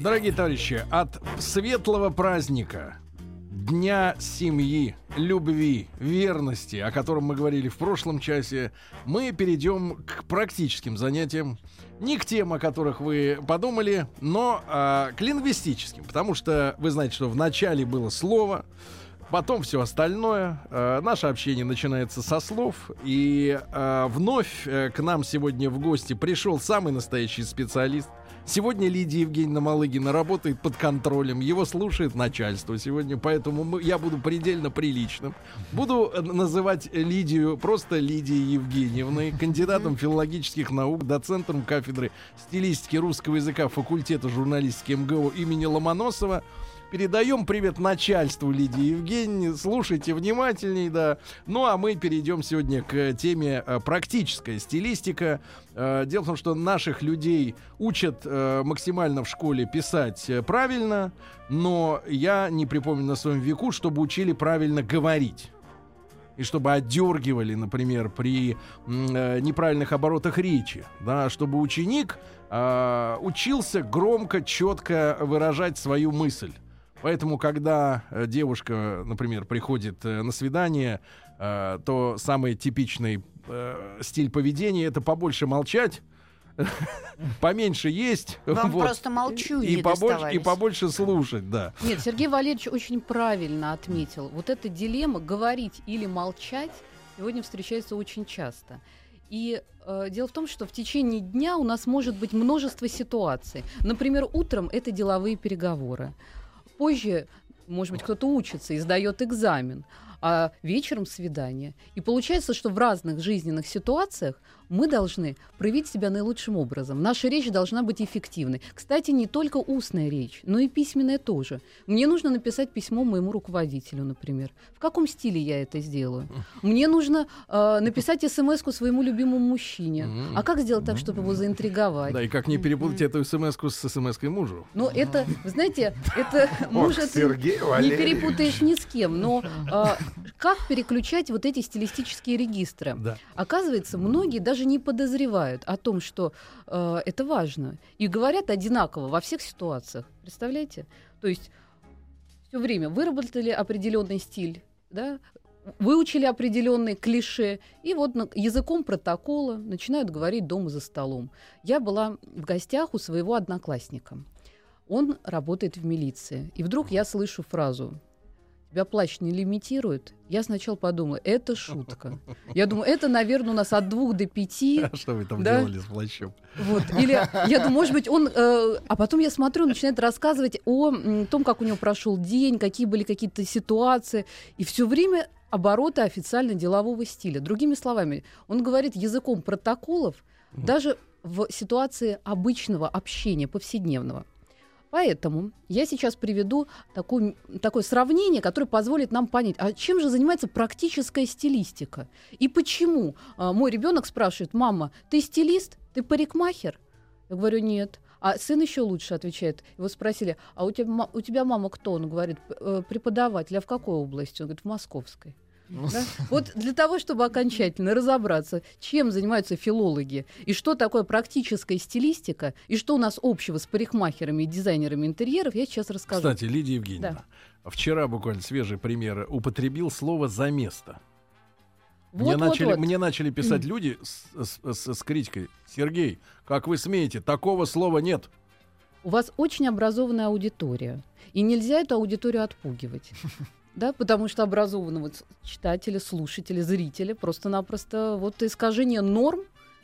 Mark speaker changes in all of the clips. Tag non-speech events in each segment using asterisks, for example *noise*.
Speaker 1: Дорогие товарищи, от светлого праздника, Дня семьи, любви, верности, о котором мы говорили в прошлом часе, мы перейдем к практическим занятиям. Не к тем, о которых вы подумали, но а, к лингвистическим. Потому что вы знаете, что в начале было слово, потом все остальное. Э, наше общение начинается со слов. И э, вновь э, к нам сегодня в гости пришел самый настоящий специалист. Сегодня Лидия Евгеньевна Малыгина работает под контролем. Его слушает начальство сегодня, поэтому мы, я буду предельно приличным. Буду э, называть Лидию просто Лидией Евгеньевной, кандидатом филологических наук, доцентом кафедры стилистики русского языка факультета журналистики МГУ имени Ломоносова. Передаем привет начальству Лидии Евгеньевне. Слушайте внимательней, да. Ну, а мы перейдем сегодня к теме э, практическая стилистика. Э, Дело в том, что наших людей учат э, максимально в школе писать правильно, но я не припомню на своем веку, чтобы учили правильно говорить и чтобы отдергивали, например, при э, неправильных оборотах речи, да, чтобы ученик э, учился громко, четко выражать свою мысль. Поэтому, когда э, девушка, например, приходит э, на свидание, э, то самый типичный стиль поведения это побольше молчать. *laughs* Поменьше есть.
Speaker 2: Вам *laughs*
Speaker 1: вот,
Speaker 2: просто молчу
Speaker 1: и, побольше, и побольше слушать, да.
Speaker 3: Нет, Сергей Валерьевич очень правильно отметил. Вот эта дилемма говорить или молчать сегодня встречается очень часто. И э, дело в том, что в течение дня у нас может быть множество ситуаций. Например, утром это деловые переговоры. Позже, может быть, кто-то учится и сдает экзамен, а вечером свидание. И получается, что в разных жизненных ситуациях мы должны проявить себя наилучшим образом. Наша речь должна быть эффективной. Кстати, не только устная речь, но и письменная тоже. Мне нужно написать письмо моему руководителю, например. В каком стиле я это сделаю? Мне нужно э, написать смс-ку своему любимому мужчине. А как сделать так, чтобы его заинтриговать?
Speaker 1: Да, и как не перепутать эту смс-ку с смс-кой мужу.
Speaker 3: Но это, вы знаете, это *laughs* может
Speaker 4: Сергей
Speaker 3: не
Speaker 4: Валерьевич.
Speaker 3: перепутаешь ни с кем. Но а, *laughs* как переключать вот эти стилистические регистры?
Speaker 1: Да.
Speaker 3: Оказывается, многие даже не подозревают о том, что э, это важно. И говорят одинаково во всех ситуациях. Представляете? То есть все время выработали определенный стиль, да, выучили определенные клише, и вот языком протокола начинают говорить дома за столом. Я была в гостях у своего одноклассника. Он работает в милиции. И вдруг я слышу фразу «Тебя плащ не лимитирует?» Я сначала подумала, это шутка. *laughs* Я думаю, это, наверное, у нас от двух до пяти.
Speaker 1: А что вы там
Speaker 3: Да.
Speaker 1: делали с плащом?
Speaker 3: Вот. Или я думаю, может быть, он... э, а потом я смотрю, он начинает рассказывать о м, том, как у него прошел день, какие были какие-то ситуации. И все время обороты официально делового стиля. Другими словами, он говорит языком протоколов даже в ситуации обычного общения, повседневного. Поэтому я сейчас приведу такую, такое сравнение, которое позволит нам понять, а чем же занимается практическая стилистика? И почему а, мой ребенок спрашивает, мама, ты стилист, ты парикмахер? Я говорю, нет. А сын еще лучше отвечает. Его спросили, а у тебя, у тебя мама кто? Он говорит, «П- э, преподаватель. А в какой области? Он говорит, в московской. Да? Вот для того, чтобы окончательно разобраться, чем занимаются филологи, и что такое практическая стилистика, и что у нас общего с парикмахерами и дизайнерами интерьеров, я сейчас расскажу.
Speaker 1: Кстати, Лидия Евгеньевна, вчера буквально свежий пример употребил слово «за место». мне,
Speaker 3: Вот, вот,
Speaker 1: начали,
Speaker 3: вот.
Speaker 1: мне начали писать люди с, с- с- с критикой. Сергей, как вы смеете, такого слова нет.
Speaker 3: У вас очень образованная аудитория, и нельзя эту аудиторию отпугивать. *laughs* Да, потому что образованного читателя, слушателя, зрителя просто-напросто вот искажение норм,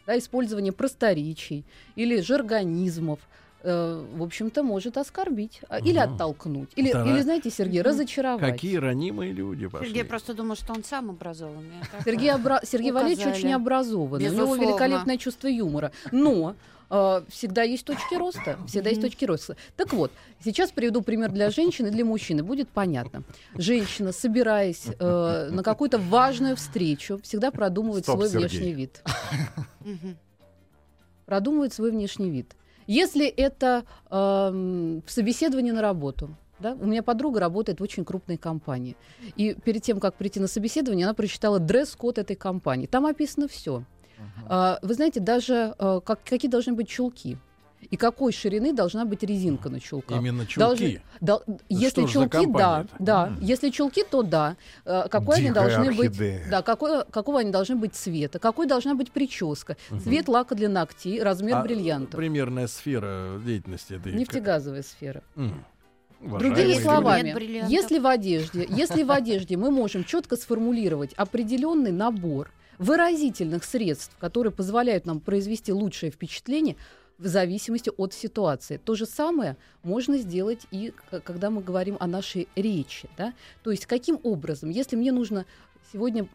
Speaker 3: да, использование просторечий или жаргонизмов, э, в общем-то, может оскорбить а, или
Speaker 1: Ну,
Speaker 3: оттолкнуть. Или,
Speaker 1: это
Speaker 3: или, знаете, Сергей,
Speaker 2: Мгм.
Speaker 3: разочаровать.
Speaker 1: Какие ранимые люди пошли.
Speaker 2: Сергей просто думал, что он сам образованный. а
Speaker 3: Сергей, обра- Сергей Валерьевич очень образованный. У него
Speaker 2: Безусловно.
Speaker 3: великолепное чувство юмора. Но э, всегда есть точки роста. Всегда есть точки роста. Так вот, сейчас приведу пример для женщины и для мужчины. Будет понятно. Женщина, собираясь э, на какую-то важную встречу, всегда продумывает
Speaker 4: Стоп,
Speaker 3: свой
Speaker 4: Сергей.
Speaker 3: внешний вид. Продумывает свой внешний вид. Если это в собеседовании на работу, да? У меня подруга работает в очень крупной компании. И перед тем, как прийти на собеседование, она прочитала дресс-код этой компании. Там описано все. Вы знаете, даже э, как, какие должны быть чулки. И какой ширины должна быть резинка на чулках.
Speaker 1: Именно чулки.
Speaker 3: Должны- дол- если
Speaker 1: что
Speaker 3: чулки, да,
Speaker 1: компания-то?
Speaker 3: да. Если чулки, то да. Э, какой они
Speaker 4: Дикая
Speaker 3: должны быть?
Speaker 4: орхидея.
Speaker 3: Да, какой, какого они должны быть цвета? Какой должна быть прическа? Цвет лака для ногтей, размер
Speaker 1: А
Speaker 3: бриллиантов.
Speaker 1: Примерная сфера деятельности этой.
Speaker 3: Нефтегазовая сфера.
Speaker 1: М.
Speaker 3: Другими
Speaker 1: люди.
Speaker 3: словами, если в одежде, если в одежде мы можем четко сформулировать определенный набор выразительных средств, которые позволяют нам произвести лучшее впечатление в зависимости от ситуации. То же самое можно сделать и когда мы говорим о нашей речи. Да? То есть каким образом, если мне нужно сегодня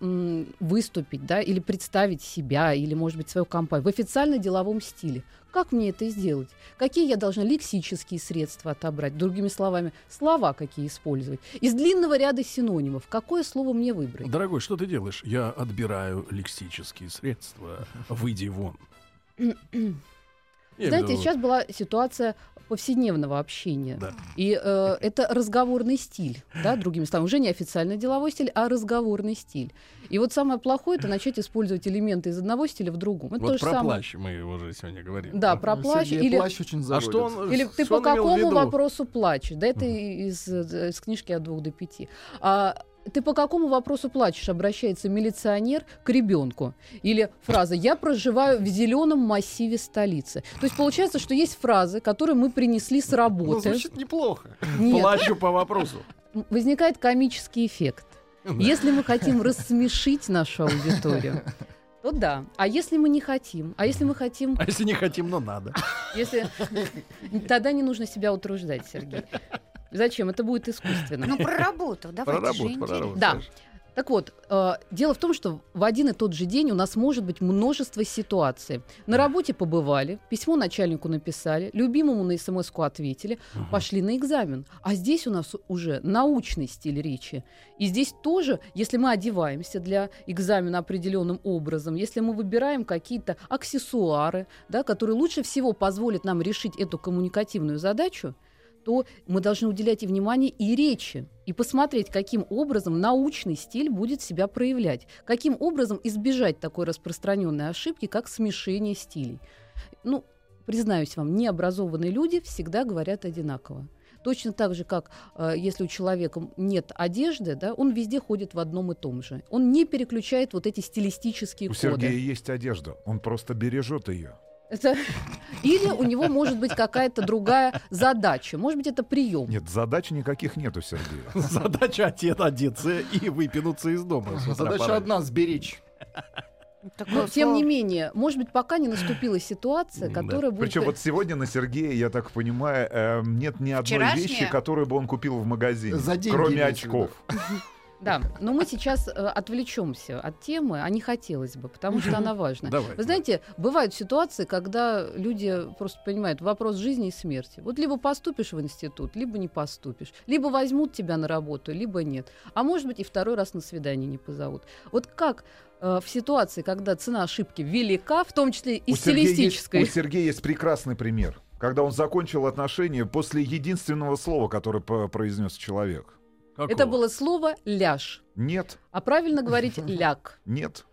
Speaker 3: выступить, да, или представить себя, или, может быть, свою компанию в официально-деловом стиле. Как мне это сделать? Какие я должна лексические средства отобрать? Другими словами, слова какие использовать? Из длинного ряда синонимов какое слово мне выбрать?
Speaker 1: Дорогой, что ты делаешь? Я отбираю лексические средства. Выйди вон. *clears throat* Я
Speaker 3: Знаете, сейчас была ситуация повседневного общения.
Speaker 1: Да.
Speaker 3: И э, это разговорный стиль, да, другими словами, уже не официальный деловой стиль, а разговорный стиль. И вот самое плохое это начать использовать элементы из одного стиля в другом. Это то
Speaker 1: Вот
Speaker 3: же
Speaker 1: про
Speaker 3: самое.
Speaker 1: плащ мы уже сегодня говорим.
Speaker 3: Да, про плащ
Speaker 5: Сергей
Speaker 3: или
Speaker 5: плащ очень
Speaker 1: А что он...
Speaker 3: Или ты
Speaker 1: что
Speaker 3: по
Speaker 1: он
Speaker 3: какому
Speaker 1: виду?
Speaker 3: вопросу плачешь? Да, это из, э, из книжки от двух до пяти. А ты по какому вопросу плачешь? Обращается милиционер к ребенку. Или фраза «Я проживаю в зеленом массиве столицы». То есть получается, что есть фразы, которые мы принесли с
Speaker 5: Ну,
Speaker 3: работы.
Speaker 5: звучит неплохо.
Speaker 3: Нет,
Speaker 1: Плачу по вопросу.
Speaker 3: возникает комический эффект. Если мы хотим рассмешить нашу аудиторию, то да. А если мы не хотим? А если мы хотим
Speaker 1: А если не хотим, но надо.
Speaker 3: Если... *laughs* Тогда не нужно себя утруждать, Сергей. Зачем? Это будет искусственно.
Speaker 2: Ну, про работу, давайте
Speaker 1: Про
Speaker 2: же
Speaker 1: работу, про работу.
Speaker 3: Да. Так вот, э, дело в том, что в один и тот же день у нас может быть множество ситуаций. На работе побывали, письмо начальнику написали, любимому на смс-ку ответили, пошли на экзамен. А здесь у нас уже научный стиль речи. И здесь тоже, если мы одеваемся для экзамена определенным образом, если мы выбираем какие-то аксессуары, да, которые лучше всего позволят нам решить эту коммуникативную задачу, то мы должны уделять и внимание и речи, и посмотреть, каким образом научный стиль будет себя проявлять, каким образом избежать такой распространенной ошибки, как смешение стилей. Ну, признаюсь вам, необразованные люди всегда говорят одинаково. Точно так же, как э, если у человека нет одежды, да, он везде ходит в одном и том же. Он не переключает вот эти стилистические
Speaker 4: У
Speaker 3: коды.
Speaker 4: Сергея есть одежда, он просто бережет ее.
Speaker 3: Это- *laughs* Или у него может быть какая-то другая задача. Может быть, это прием.
Speaker 4: Нет, задач никаких нет у Сергея. *laughs*
Speaker 1: Задача отец одеться и выпинуться из дома.
Speaker 5: Задача одна — сберечь.
Speaker 2: Такое
Speaker 3: Но, тем
Speaker 2: слово.
Speaker 3: не менее, может быть, пока не наступила ситуация,
Speaker 1: Да.
Speaker 3: которая будет...
Speaker 4: Причем вот сегодня на Сергея, я так понимаю, э, нет ни одной
Speaker 2: Вчерашняя?
Speaker 4: вещи, которую бы он купил в магазине,
Speaker 5: За деньги
Speaker 4: кроме очков. *laughs*
Speaker 3: Да, но мы сейчас э, отвлечемся от темы, а не хотелось бы, потому что она *laughs* важна.
Speaker 1: Давай.
Speaker 3: Вы знаете, бывают ситуации, когда люди просто понимают вопрос жизни и смерти. Вот либо поступишь в институт, либо не поступишь. Либо возьмут тебя на работу, либо нет. А может быть и второй раз на свидание не позовут. Вот как э, в ситуации, когда цена ошибки велика, в том числе и
Speaker 4: У Сергея, есть,
Speaker 3: стилистической.
Speaker 4: у Сергея есть прекрасный пример, когда он закончил отношения после единственного слова, которое произнес человек.
Speaker 1: Какого?
Speaker 3: Это было слово «ляж».
Speaker 4: Нет,
Speaker 3: А правильно говорить *laughs* «ляг».
Speaker 4: нет.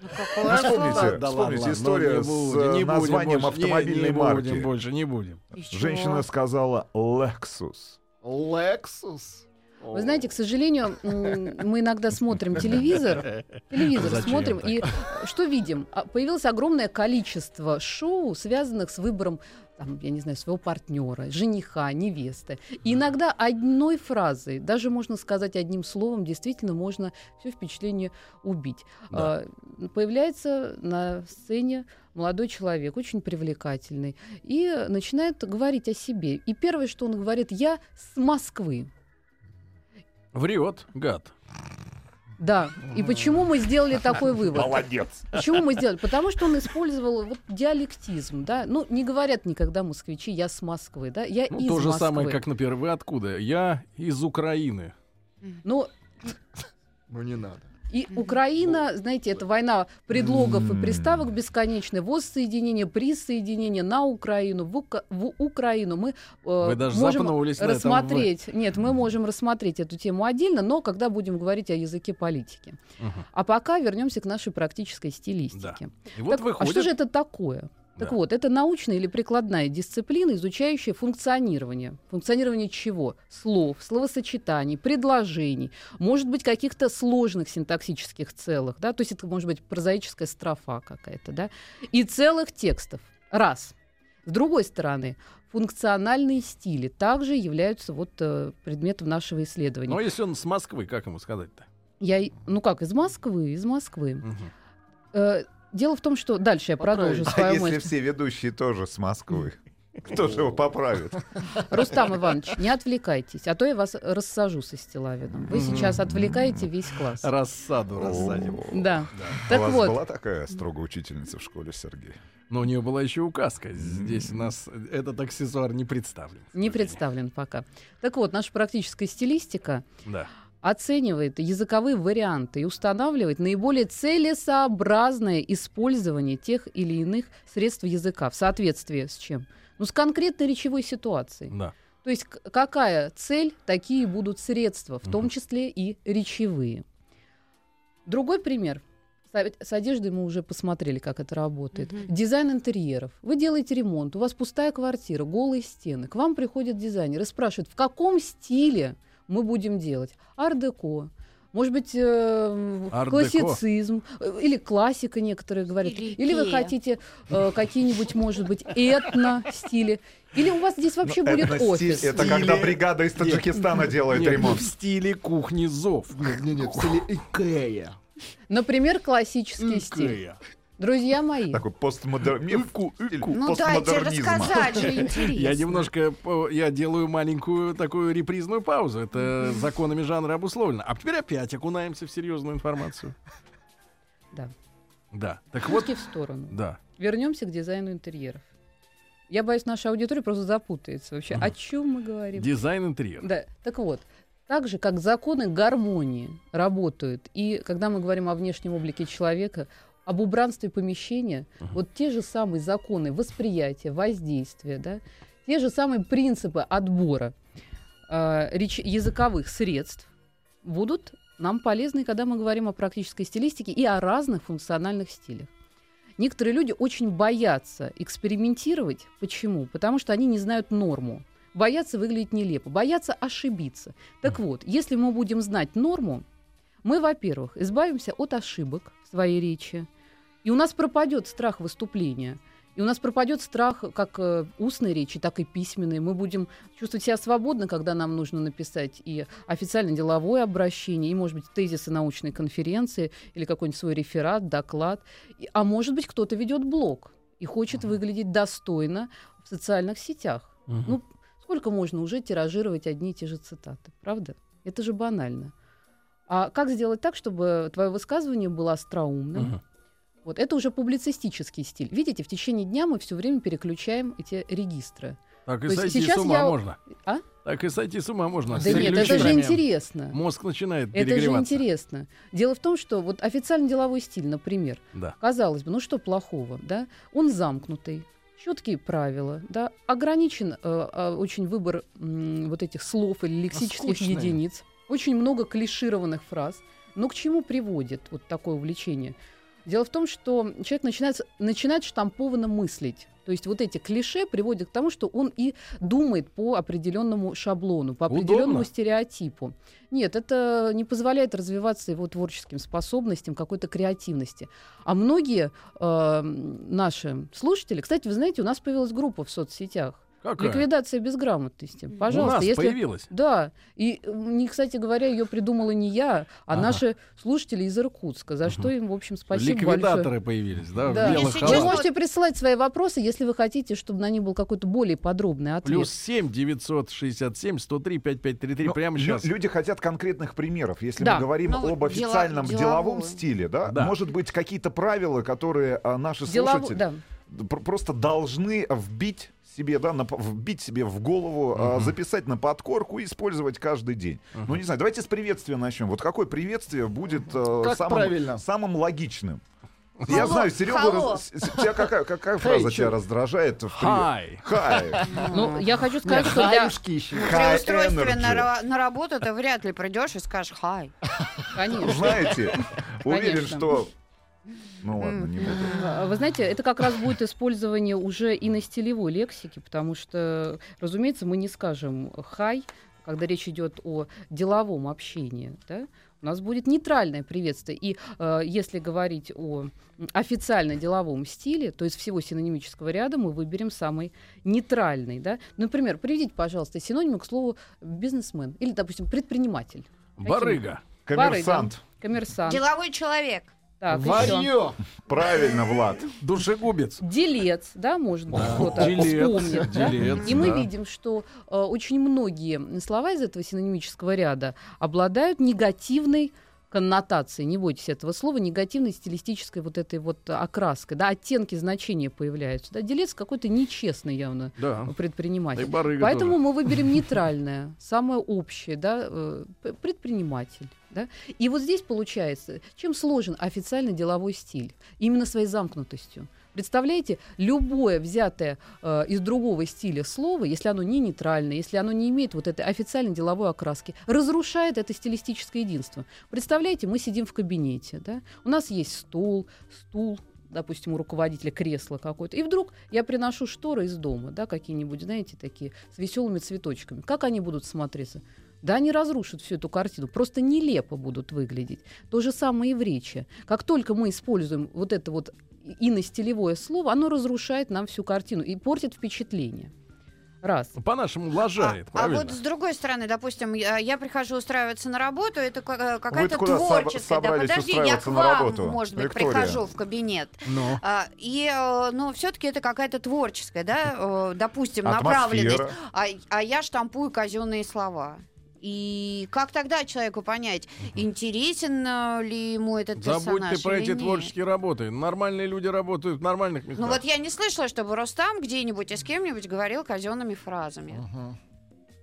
Speaker 2: Ну,
Speaker 4: вспомните?
Speaker 1: Да
Speaker 4: вспомните
Speaker 1: ладно,
Speaker 4: история
Speaker 1: ну, не
Speaker 4: с
Speaker 1: будем,
Speaker 4: э,
Speaker 1: не будем
Speaker 4: названием
Speaker 1: больше, не-
Speaker 4: автомобильной
Speaker 1: не
Speaker 4: марки.
Speaker 1: будем больше, не будем.
Speaker 4: Женщина сказала Lexus.
Speaker 5: Lexus.
Speaker 3: Вы знаете, к сожалению, мы иногда смотрим телевизор, телевизор
Speaker 1: Зачем
Speaker 3: смотрим,
Speaker 1: так?
Speaker 3: и что видим? А, Появилось огромное количество шоу, связанных с выбором там, я не знаю, своего партнера, жениха, невесты. И иногда одной фразой, даже можно сказать одним словом, действительно можно все впечатление убить.
Speaker 1: Да.
Speaker 3: А, появляется на сцене молодой человек, очень привлекательный, и начинает говорить о себе. И первое, что он говорит, я с Москвы.
Speaker 1: Врет, гад.
Speaker 3: Да. И почему мы сделали такой *laughs* вывод?
Speaker 4: Молодец.
Speaker 3: Почему мы сделали? Потому что он использовал вот диалектизм, да. Ну, не говорят никогда москвичи, я с Москвы, да. Я
Speaker 1: Ну,
Speaker 3: из
Speaker 1: то же
Speaker 3: Москвы.
Speaker 1: самое, как, например, вы откуда? Я из Украины.
Speaker 3: Ну,
Speaker 5: Ну не надо.
Speaker 3: И Украина, знаете, это война предлогов и приставок бесконечная. Воссоединение, присоединение на Украину, в, Ука- в Украину. Мы э,
Speaker 1: Вы даже
Speaker 3: можем
Speaker 1: на этом
Speaker 3: рассмотреть. Нет, мы можем рассмотреть эту тему отдельно, но когда будем говорить о языке политики.
Speaker 1: Мгм.
Speaker 3: А пока вернемся к нашей практической стилистике.
Speaker 1: И вот
Speaker 3: Так,
Speaker 1: выходит...
Speaker 3: А что же это такое? Так
Speaker 1: Да.
Speaker 3: вот, это научная или прикладная дисциплина, изучающая функционирование. Функционирование чего? Слов, словосочетаний, предложений, может быть, каких-то сложных синтаксических целых, да, то есть это может быть прозаическая строфа какая-то, да, и целых текстов. Раз. С другой стороны, функциональные стили также являются вот э, предметом нашего исследования.
Speaker 1: Ну, а если он с Москвы, как ему сказать-то?
Speaker 3: Я, ну как, из Москвы, из Москвы.
Speaker 1: Мгм.
Speaker 3: Дело в том, что дальше я продолжу
Speaker 4: А
Speaker 3: свою
Speaker 4: если
Speaker 3: мысль.
Speaker 4: все ведущие тоже с Москвы? Кто же его поправит?
Speaker 3: Рустам Иванович, не отвлекайтесь, а то я вас рассажу со Стилавином. Вы сейчас отвлекаете весь класс.
Speaker 1: Рассаду рассадим.
Speaker 3: Да.
Speaker 4: У
Speaker 3: Так
Speaker 4: вас
Speaker 3: вот,
Speaker 4: была такая строгая учительница в школе, Сергей?
Speaker 1: Но у нее была еще указка. Здесь у нас этот аксессуар не представлен.
Speaker 3: не представлен пока. Так вот, наша практическая стилистика
Speaker 1: Да.
Speaker 3: Оценивает языковые варианты и устанавливает наиболее целесообразное использование тех или иных средств языка в соответствии с чем? Ну, с конкретной речевой ситуацией.
Speaker 1: Да.
Speaker 3: То есть какая цель, такие будут средства, в том числе и речевые. Другой пример. С одеждой мы уже посмотрели, как это работает.
Speaker 2: Мгм.
Speaker 3: Дизайн интерьеров. Вы делаете ремонт, у вас пустая квартира, голые стены. К вам приходит дизайнер и спрашивает, в каком стиле мы будем делать? Ар-деко. Может быть, э, классицизм э, или классика, некоторые говорят.
Speaker 2: Или
Speaker 3: Или вы
Speaker 2: Икея.
Speaker 3: хотите э, какие-нибудь, может быть, этно-стили. Или у вас здесь вообще
Speaker 4: Ну,
Speaker 3: будет офис.
Speaker 4: Это
Speaker 1: Стиле-
Speaker 4: когда бригада из Таджикистана делает
Speaker 1: Нет,
Speaker 4: ремонт.
Speaker 1: в стиле кухни зов.
Speaker 5: Нет, нет, нет, в стиле Икея.
Speaker 3: Например, классический стиль. Друзья мои,
Speaker 4: Такой постмодернизм.
Speaker 1: Ику, ику.
Speaker 2: Ну дайте рассказать же интересно.
Speaker 1: Я немножко, по- я делаю маленькую такую репризную паузу. Это законами жанра обусловлено. А теперь опять окунаемся в серьезную информацию.
Speaker 3: Да.
Speaker 1: Да. Так вот,
Speaker 3: в сторону.
Speaker 1: да.
Speaker 3: Вернемся к дизайну интерьеров. Я боюсь, наша аудитория просто запутается вообще. О чем мы говорим?
Speaker 1: Дизайн интерьера.
Speaker 3: Да, так вот, так же, как законы гармонии работают, и когда мы говорим о внешнем облике человека, об убранстве помещения, вот те же самые законы восприятия, воздействия, да, те же самые принципы отбора э, реч- языковых средств будут нам полезны, когда мы говорим о практической стилистике и о разных функциональных стилях. Некоторые люди очень боятся экспериментировать. Почему? Потому что они не знают норму. Боятся выглядеть нелепо, боятся ошибиться. Так вот, если мы будем знать норму, мы, во-первых, избавимся от ошибок в своей речи, и у нас пропадет страх выступления. И у нас пропадет страх как э, устной речи, так и письменной. Мы будем чувствовать себя свободно, когда нам нужно написать и официально деловое обращение, и, может быть, тезисы научной конференции, или какой-нибудь свой реферат, доклад. А может быть, кто-то ведет блог и хочет выглядеть достойно в социальных сетях.
Speaker 1: Мгм.
Speaker 3: Ну, сколько можно уже тиражировать одни и те же цитаты, правда? Это же банально. А как сделать так, чтобы твое высказывание было остроумным?
Speaker 1: Мгм.
Speaker 3: Вот это уже публицистический стиль. Видите, в течение дня мы все время переключаем эти регистры.
Speaker 1: Так и
Speaker 3: То
Speaker 1: сойти
Speaker 3: сейчас
Speaker 1: с ума
Speaker 3: я-
Speaker 1: можно.
Speaker 3: А?
Speaker 1: Так и сойти с ума можно.
Speaker 3: Да нет, это же интересно.
Speaker 1: Мозг начинает
Speaker 3: Это же интересно. Дело в том, что вот официальный деловой стиль, например,
Speaker 1: Да.
Speaker 3: казалось бы, ну что плохого, да? Он замкнутый, четкие правила, да, ограничен э, э, очень выбор м, вот этих слов или лексических
Speaker 5: скучный.
Speaker 3: единиц, очень много клишированных фраз. Но к чему приводит вот такое увлечение? Дело в том, что человек начинает, начинает штампованно мыслить. То есть вот эти клише приводят к тому, что он и думает по определенному шаблону, по определенному
Speaker 1: Удобно.
Speaker 3: стереотипу. Нет, это не позволяет развиваться его творческим способностям, какой-то креативности. А многие э, наши слушатели, кстати, вы знаете, у нас появилась группа в соцсетях.
Speaker 1: Какая?
Speaker 3: Ликвидация безграмотности.
Speaker 1: У
Speaker 3: Пожалуйста,
Speaker 1: нас
Speaker 3: если
Speaker 1: появилась.
Speaker 3: да, и, э, не, кстати говоря, ее придумала не я, а
Speaker 1: Ага.
Speaker 3: наши слушатели из Иркутска, за что им, в общем, спасибо
Speaker 1: Ликвидаторы
Speaker 3: большое.
Speaker 1: появились, да,
Speaker 3: Да.
Speaker 1: в белых
Speaker 2: Если
Speaker 3: Вы можете присылать свои вопросы, если вы хотите, чтобы на них был какой-то более подробный ответ.
Speaker 1: Плюс 7 967 103 5533
Speaker 4: Ну,
Speaker 1: прямо сейчас.
Speaker 4: Люди хотят конкретных примеров. Если
Speaker 3: Да.
Speaker 4: мы говорим
Speaker 2: Ну,
Speaker 4: об
Speaker 2: дела-
Speaker 4: официальном
Speaker 2: деловую.
Speaker 4: деловом стиле, да,
Speaker 1: Да.
Speaker 4: может быть, какие-то правила, которые а, наши
Speaker 3: Делово-
Speaker 4: слушатели
Speaker 3: да.
Speaker 4: пр- просто должны вбить себе, да, на вбить себе в голову, а, записать на подкорку и использовать каждый день. Ну, не знаю, давайте с приветствия начнем. Вот какое приветствие будет э,
Speaker 5: Как
Speaker 4: самым,
Speaker 5: правильно?
Speaker 4: самым логичным? Я
Speaker 2: Алло,
Speaker 4: знаю, Серега,
Speaker 2: алло.
Speaker 4: тебя какая, какая фраза
Speaker 5: чё?
Speaker 4: тебя раздражает? в?
Speaker 1: Хай.
Speaker 4: Хай.
Speaker 3: Ну, я хочу сказать, что для...
Speaker 2: При устройстве на, на работу ты вряд ли придешь и скажешь «хай». *laughs*
Speaker 3: Конечно.
Speaker 4: Знаете, уверен, что... Ну ладно, не буду.
Speaker 3: А, Вы знаете, это как раз будет использование уже и на стилевой лексике, потому что, разумеется, мы не скажем «хай», когда речь идет о деловом общении. Да? У нас будет нейтральное приветствие. И э, если говорить о официально деловом стиле, то из всего синонимического ряда мы выберем самый нейтральный. Да? Например, приведите, пожалуйста, синонимы к слову бизнесмен или, допустим, предприниматель.
Speaker 1: Барыга.
Speaker 4: Коммерсант.
Speaker 3: Коммерсант.
Speaker 2: Деловой человек.
Speaker 3: Так, еще.
Speaker 5: Варьё.
Speaker 4: Правильно, Влад.
Speaker 1: Душегубец.
Speaker 3: Делец, да, может быть, кто-то
Speaker 1: Делец.
Speaker 3: вспомнит. да?
Speaker 1: Делец,
Speaker 3: И мы
Speaker 1: да.
Speaker 3: видим, что э, очень многие слова из этого синонимического ряда обладают негативной коннотацией, не бойтесь этого слова, негативной стилистической вот этой вот окраской, да, оттенки значения появляются. Да, делец какой-то нечестный явно
Speaker 1: Да.
Speaker 3: Предприниматель. Поэтому
Speaker 1: тоже.
Speaker 3: мы выберем *laughs* нейтральное, самое общее, да, э, предприниматель. Да? И вот здесь получается, чем сложен официальный деловой стиль? Именно своей замкнутостью. Представляете, любое взятое э, из другого стиля слово, если оно не нейтральное, если оно не имеет вот этой официальной деловой окраски, разрушает это стилистическое единство. Представляете, мы сидим в кабинете, да? у нас есть стол, стул, допустим, у руководителя кресло какое-то, и вдруг я приношу шторы из дома, да, какие-нибудь, знаете, такие, с веселыми цветочками. Как они будут смотреться? Да, они разрушат всю эту картину, просто нелепо будут выглядеть. То же самое и в речи. Как только мы используем вот это вот иностилевое слово, оно разрушает нам всю картину и портит впечатление. Раз.
Speaker 1: По-нашему лажает,
Speaker 2: а, а вот с другой стороны, допустим, я, я прихожу устраиваться на работу, это э, какая-то творческая. да, подожди, я к вам,
Speaker 4: работу,
Speaker 2: может быть,
Speaker 4: Виктория?
Speaker 2: прихожу в кабинет.
Speaker 1: Ну.
Speaker 2: А, и, э, но все-таки это какая-то творческая, да, э, допустим, направленность.
Speaker 4: Атмосфера.
Speaker 2: А, а я штампую казенные слова. И как тогда человеку понять, интересен э, ли ему этот
Speaker 1: Забудь
Speaker 2: персонаж
Speaker 1: ты про
Speaker 2: или
Speaker 1: эти
Speaker 2: нет?
Speaker 1: творческие работы. Нормальные люди работают в нормальных местах.
Speaker 2: Ну вот я не слышала, чтобы Рустам где-нибудь и с кем-нибудь говорил казенными фразами.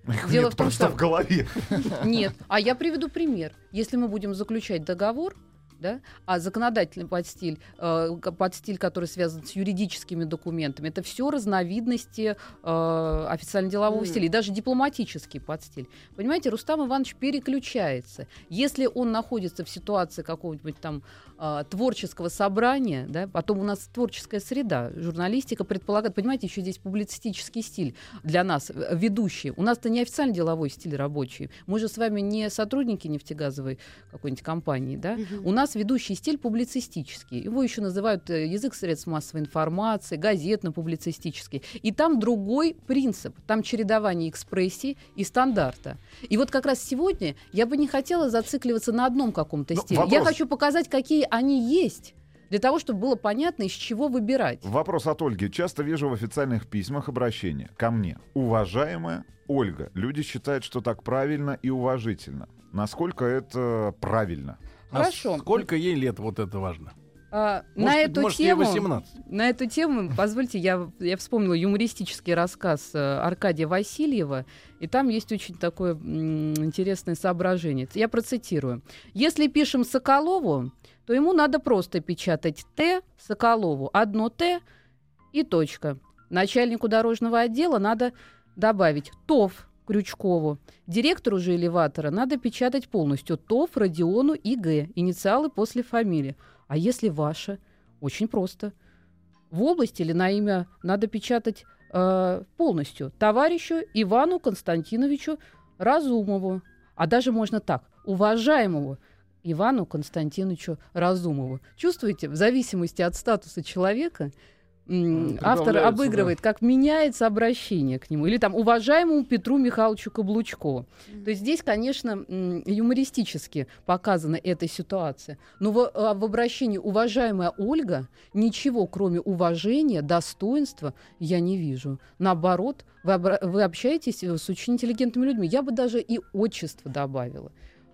Speaker 2: *laughs*
Speaker 3: Дело
Speaker 4: Нет,
Speaker 3: в том,
Speaker 4: просто
Speaker 3: что-
Speaker 4: в голове. *laughs*
Speaker 3: Нет. А я приведу пример. Если мы будем заключать договор, да, а законодательный подстиль, э, подстиль, который связан с юридическими документами, это все разновидности э, официально-делового
Speaker 2: Мгм.
Speaker 3: стиля, и даже дипломатический подстиль. Понимаете, Рустам Иванович переключается. Если он находится в ситуации какого-нибудь там э, творческого собрания, да, потом у нас творческая среда, журналистика предполагает, понимаете, еще здесь публицистический стиль для нас, э, ведущий. У нас-то не официально деловой стиль рабочий. Мы же с вами не сотрудники нефтегазовой какой-нибудь компании, да?
Speaker 2: Мгм.
Speaker 3: У нас ведущий стиль публицистический. Его еще называют э, язык средств массовой информации, газетно-публицистический. И там другой принцип. Там чередование экспрессии и стандарта. И вот как раз сегодня я бы не хотела зацикливаться на одном каком-то
Speaker 4: Ну,
Speaker 3: стиле. Я
Speaker 4: вопрос.
Speaker 3: хочу показать, какие они есть. Для того, чтобы было понятно, из чего выбирать.
Speaker 4: Вопрос от Ольги. Часто вижу в официальных письмах обращение ко мне. Уважаемая Ольга, люди считают, что так правильно и уважительно. Насколько это правильно?
Speaker 1: А
Speaker 3: Хорошо.
Speaker 1: Сколько ей лет, вот это важно.
Speaker 3: А, на
Speaker 1: Может,
Speaker 3: эту
Speaker 1: может,
Speaker 3: тему...
Speaker 1: 18.
Speaker 3: На эту тему, позвольте, я, я вспомнила юмористический рассказ э, Аркадия Васильева, и там есть очень такое м, интересное соображение. Я процитирую. Если пишем Соколову, то ему надо просто печатать Т Соколову, одно Т и точка. Начальнику дорожного отдела надо добавить ТОВ Крючкову. Директору же элеватора надо печатать полностью ТОВ Родиону и Г. Инициалы после фамилии. А если ваше? Очень просто. В область или на имя надо печатать э, полностью товарищу Ивану Константиновичу Разумову. А даже можно так, уважаемому Ивану Константиновичу Разумову. Чувствуете, в зависимости от статуса человека, автор обыгрывает, как меняется обращение к нему. Или там уважаемому Петру Михайловичу Каблучкову. То есть здесь, конечно, юмористически показана эта ситуация. Но в, а, в обращении уважаемая Ольга ничего, кроме уважения, достоинства, я не вижу. Наоборот, вы, обра- вы общаетесь э, с очень интеллигентными людьми. Я бы даже и отчество добавила.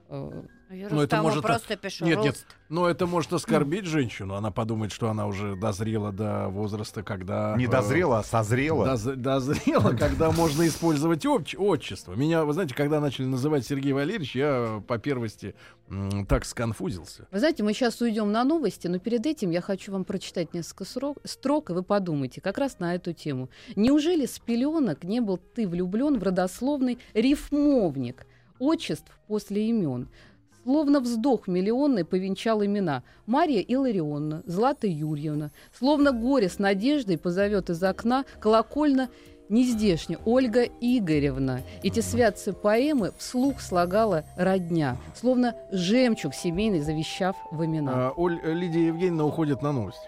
Speaker 3: Э,
Speaker 2: Я
Speaker 1: Ну, это может-
Speaker 2: просто пишу.
Speaker 1: Нет, нет, но это может оскорбить женщину. Она подумает, что она уже дозрела до возраста, когда...
Speaker 4: Не
Speaker 1: э,
Speaker 4: дозрела, а созрела.
Speaker 1: доз- дозрела, когда можно использовать отч- отчество. Меня, вы знаете, когда начали называть Сергей Валерьевич, я по первости так сконфузился.
Speaker 3: Вы знаете, мы сейчас уйдем на новости, но перед этим я хочу вам прочитать несколько срок- строк, и вы подумайте как раз на эту тему. Неужели с пеленок не был ты влюблен в родословный рифмовник отчеств после имен? Словно вздох миллионный повенчал имена. Мария Илларионовна, Злата Юрьевна. Словно горе с надеждой позовет из окна колокольно нездешняя Ольга Игоревна. Эти святцы поэмы вслух слагала родня, словно жемчуг семейный завещав в имена.
Speaker 1: А, Оль, э, Лидия Евгеньевна уходит на новости.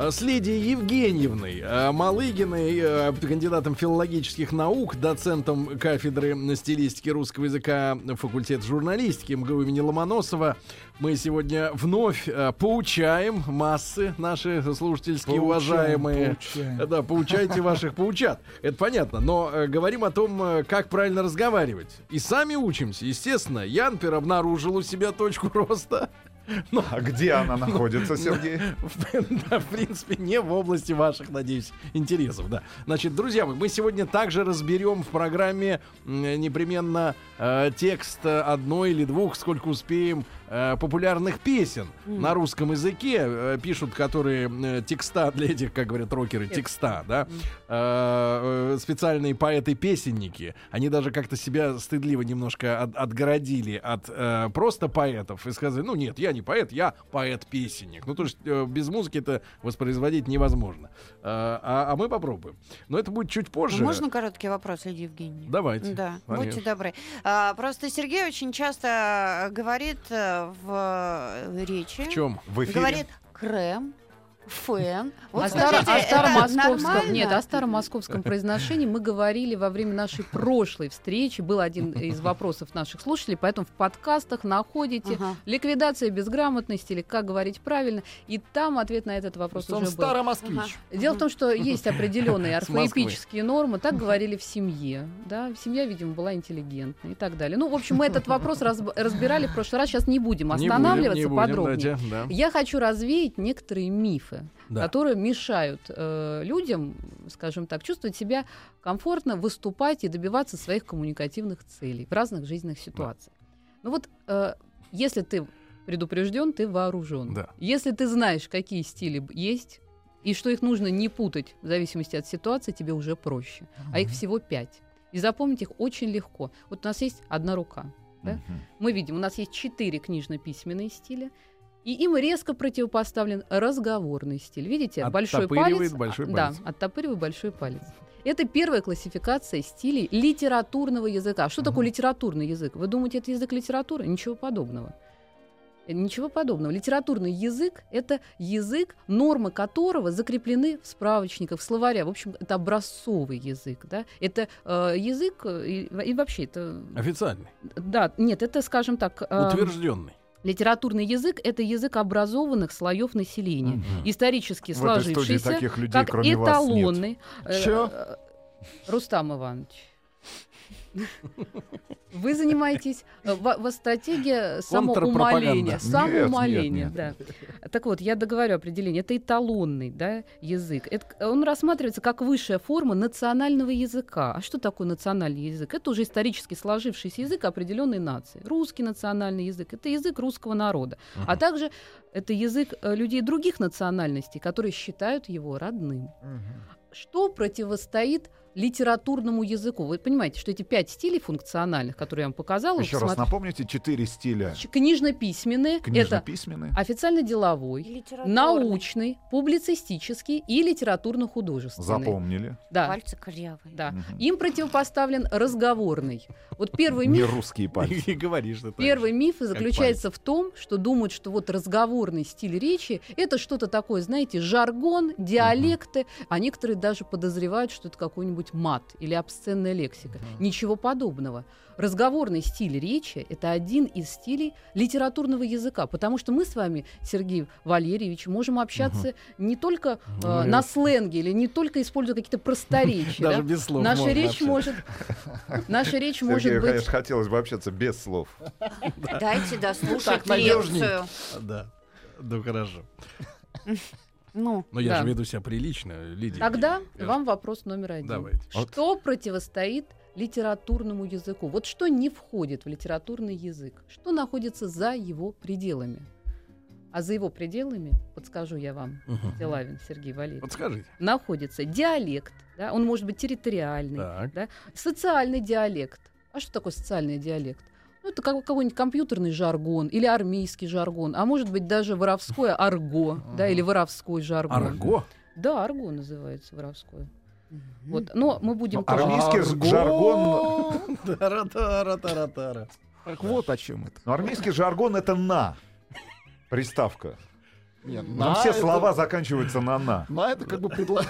Speaker 1: А, С Лидией Евгеньевной а, Малыгиной, а, кандидатом филологических наук, доцентом кафедры стилистики русского языка факультета журналистики МГУ имени Ломоносова, мы сегодня вновь поучаем массы наши слушательские уважаемые.
Speaker 5: поучаем.
Speaker 1: Да, поучайте ваших поучат. Это понятно. Но говорим о том, как правильно разговаривать. И сами учимся. Естественно, Янпер обнаружил у себя точку роста. *laughs* Но
Speaker 4: А где она находится, Сергей? *laughs*
Speaker 1: в- да, в принципе, не в области ваших, надеюсь, интересов, да. Значит, друзья мои, мы сегодня также разберем в программе непременно э, текст одной или двух, сколько успеем, э, популярных песен на русском языке. э, пишут, которые э, текста для этих, как говорят рокеры, текста, да. Э, э, специальные поэты-песенники. Они даже как-то себя стыдливо немножко от- отгородили от э, просто поэтов и сказали, ну нет, я не поэт, я поэт-песенник. Ну то есть э, без музыки это воспроизводить невозможно. Э, а, а мы попробуем. Но это будет чуть позже.
Speaker 2: Можно короткий вопрос, Лидия Евгеньевна?
Speaker 1: Давайте.
Speaker 2: Да,
Speaker 1: Конечно.
Speaker 2: будьте добры. А, просто Сергей очень часто говорит э, в э, речи,
Speaker 1: В чем?
Speaker 4: В эфире?
Speaker 2: говорит крем, фен. Вот
Speaker 3: о,
Speaker 2: скажите,
Speaker 3: старо- о старомосковском,
Speaker 2: нормально?
Speaker 3: нет, о старомосковском произношении мы говорили во время нашей прошлой встречи. Был один из вопросов наших слушателей, поэтому в подкастах находите
Speaker 2: Ага.
Speaker 3: ликвидация безграмотности или как говорить правильно, и там ответ на этот вопрос
Speaker 5: Он
Speaker 3: уже был.
Speaker 5: старомосквич.
Speaker 3: Дело в том, что есть *laughs* определенные орфоэпические нормы, так говорили в семье, да, семья, видимо, была интеллигентна и так далее. Ну, в общем, мы этот вопрос разб- разбирали в прошлый раз, сейчас не будем
Speaker 1: Не будем,
Speaker 3: останавливаться
Speaker 1: не будем,
Speaker 3: подробнее.
Speaker 1: дайте, да.
Speaker 3: Я хочу развеять некоторые мифы,
Speaker 1: Да.
Speaker 3: которые мешают э, людям, скажем так, чувствовать себя комфортно, выступать и добиваться своих коммуникативных целей в разных жизненных ситуациях. Ну вот, э, если ты предупрежден, ты вооружен.
Speaker 1: Да.
Speaker 3: Если ты знаешь, какие стили есть, и что их нужно не путать в зависимости от ситуации, тебе уже проще. А их всего пять. И запомнить их очень легко. Вот у нас есть одна рука. Да?
Speaker 4: Мгм.
Speaker 3: Мы видим, у нас есть четыре книжно-письменные стиля, и им резко противопоставлен разговорный стиль. Видите, большой палец.
Speaker 1: большой
Speaker 3: а,
Speaker 1: палец.
Speaker 3: Да, оттопыривает большой палец. Это первая классификация стилей литературного языка. Что такое литературный язык? Вы думаете, это язык литературы? Ничего подобного. Э, Ничего подобного. Литературный язык — это язык, нормы которого закреплены в справочниках, в словаре. В общем, это образцовый язык. Да? Это э, язык, э, и, и вообще это...
Speaker 1: Официальный,
Speaker 3: Да, нет, это, скажем так... э,
Speaker 1: утвержденный.
Speaker 3: Литературный язык — это язык образованных слоев населения,
Speaker 1: Мгм.
Speaker 3: исторически сложившийся
Speaker 4: таких людей,
Speaker 3: как эталонный... э, э, Рустам Иванович. Вы занимаетесь, э, вас стратегия самоумоления.
Speaker 1: Контрпропаганда.
Speaker 3: Самоумоление,
Speaker 4: Нет,
Speaker 3: да. Так вот, я договорю определение. Это эталонный да, язык. Это- он рассматривается как высшая форма национального языка. А что такое национальный язык? Это уже исторически сложившийся язык определенной нации. Русский национальный язык — это язык русского народа. А также это язык э, людей других национальностей, которые считают его родным. Что противостоит литературному языку? Вы понимаете, что эти пять стилей функциональных, которые я вам показала,
Speaker 4: Еще раз
Speaker 3: посмотри-
Speaker 4: напомните, четыре стиля.
Speaker 3: Книжно-письменные, это
Speaker 4: Книжно-письменные.
Speaker 3: официально-деловой, научный, публицистический и литературно-художественный.
Speaker 4: Запомнили.
Speaker 3: Да,
Speaker 2: Пальцы корявые.
Speaker 3: да.
Speaker 4: Мгм.
Speaker 3: Им противопоставлен разговорный. Вот первый
Speaker 4: Не
Speaker 3: миф
Speaker 4: русские пальцы. *laughs*
Speaker 1: Говоришь,
Speaker 3: Первый миф заключается в том, что думают, что вот разговорный стиль речи это что-то такое, знаете, жаргон, диалекты, а некоторые даже подозревают, что это какой-нибудь мат или обсценная лексика. Ничего подобного. Разговорный стиль речи это один из стилей литературного языка, потому что мы с вами, Сергей Валерьевич, можем общаться не только э,
Speaker 1: Ну,
Speaker 3: на сленге или не только используя какие-то просторечия.
Speaker 1: Даже
Speaker 3: да.
Speaker 1: без слов
Speaker 3: Наша речь может, наша речь может быть
Speaker 4: конечно, хотелось бы общаться без слов.
Speaker 2: Дайте дослушать лекцию.
Speaker 1: Да. Ну хорошо.
Speaker 2: Ну,
Speaker 1: Но я
Speaker 3: Да.
Speaker 1: же веду себя прилично, Лидия.
Speaker 3: Тогда
Speaker 1: Я же-
Speaker 3: вам вопрос номер один.
Speaker 1: Давайте.
Speaker 3: Что противостоит литературному языку? Вот что не входит в литературный язык? Что находится за его пределами? А за его пределами, подскажу я вам,
Speaker 1: Мгм.
Speaker 3: Делавин Сергей Валерьевич,
Speaker 1: Подскажите.
Speaker 3: находится диалект, да, он может быть территориальный,
Speaker 1: Так.
Speaker 3: да, социальный диалект. А что такое социальный диалект? Ну, это как- какой-нибудь компьютерный жаргон или армейский жаргон, а может быть даже воровское арго, да, или воровской жаргон.
Speaker 1: Арго?
Speaker 3: Да, арго называется воровское. Вот, но мы будем
Speaker 4: Ну, армейский
Speaker 5: Арго.
Speaker 4: жаргон, *laughs*
Speaker 1: Тара-тара-тара-тара.
Speaker 5: Так вот о чем это.
Speaker 4: ну, армейский жаргон это на. Приставка.
Speaker 5: Нет, на
Speaker 4: все
Speaker 5: это-
Speaker 4: слова заканчиваются на на.
Speaker 5: На это как бы предла...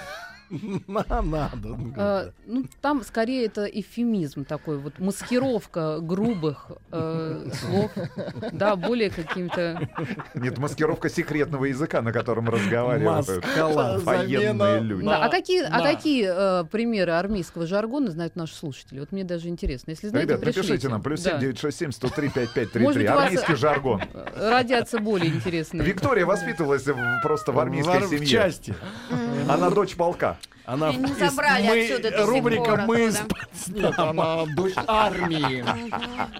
Speaker 1: На, *laughs* надо.
Speaker 3: Э, ну, там скорее это эвфемизм такой, вот маскировка грубых э, слов, да, более какими-то...
Speaker 4: Нет, маскировка секретного языка, на котором разговаривают *laughs* военные люди.
Speaker 3: а какие, а какие э, примеры армейского жаргона знают наши слушатели? Вот мне даже интересно. Если знаете,
Speaker 4: Ребят, напишите нам. Плюс
Speaker 3: Да.
Speaker 4: 7 967 103
Speaker 3: Может
Speaker 4: 5533.
Speaker 3: быть, у вас-
Speaker 4: Армейский жаргон. *laughs*
Speaker 3: Родятся более интересные.
Speaker 4: Виктория воспитывалась просто в армейской
Speaker 1: Вар- В
Speaker 4: семье.
Speaker 1: части.
Speaker 4: Она дочь полка.
Speaker 1: Она
Speaker 2: не
Speaker 1: из-
Speaker 2: забрали
Speaker 1: мы-
Speaker 2: отсюда до
Speaker 1: Рубрика «Мы
Speaker 2: оттуда».
Speaker 1: из
Speaker 5: Нет, она дочь армии.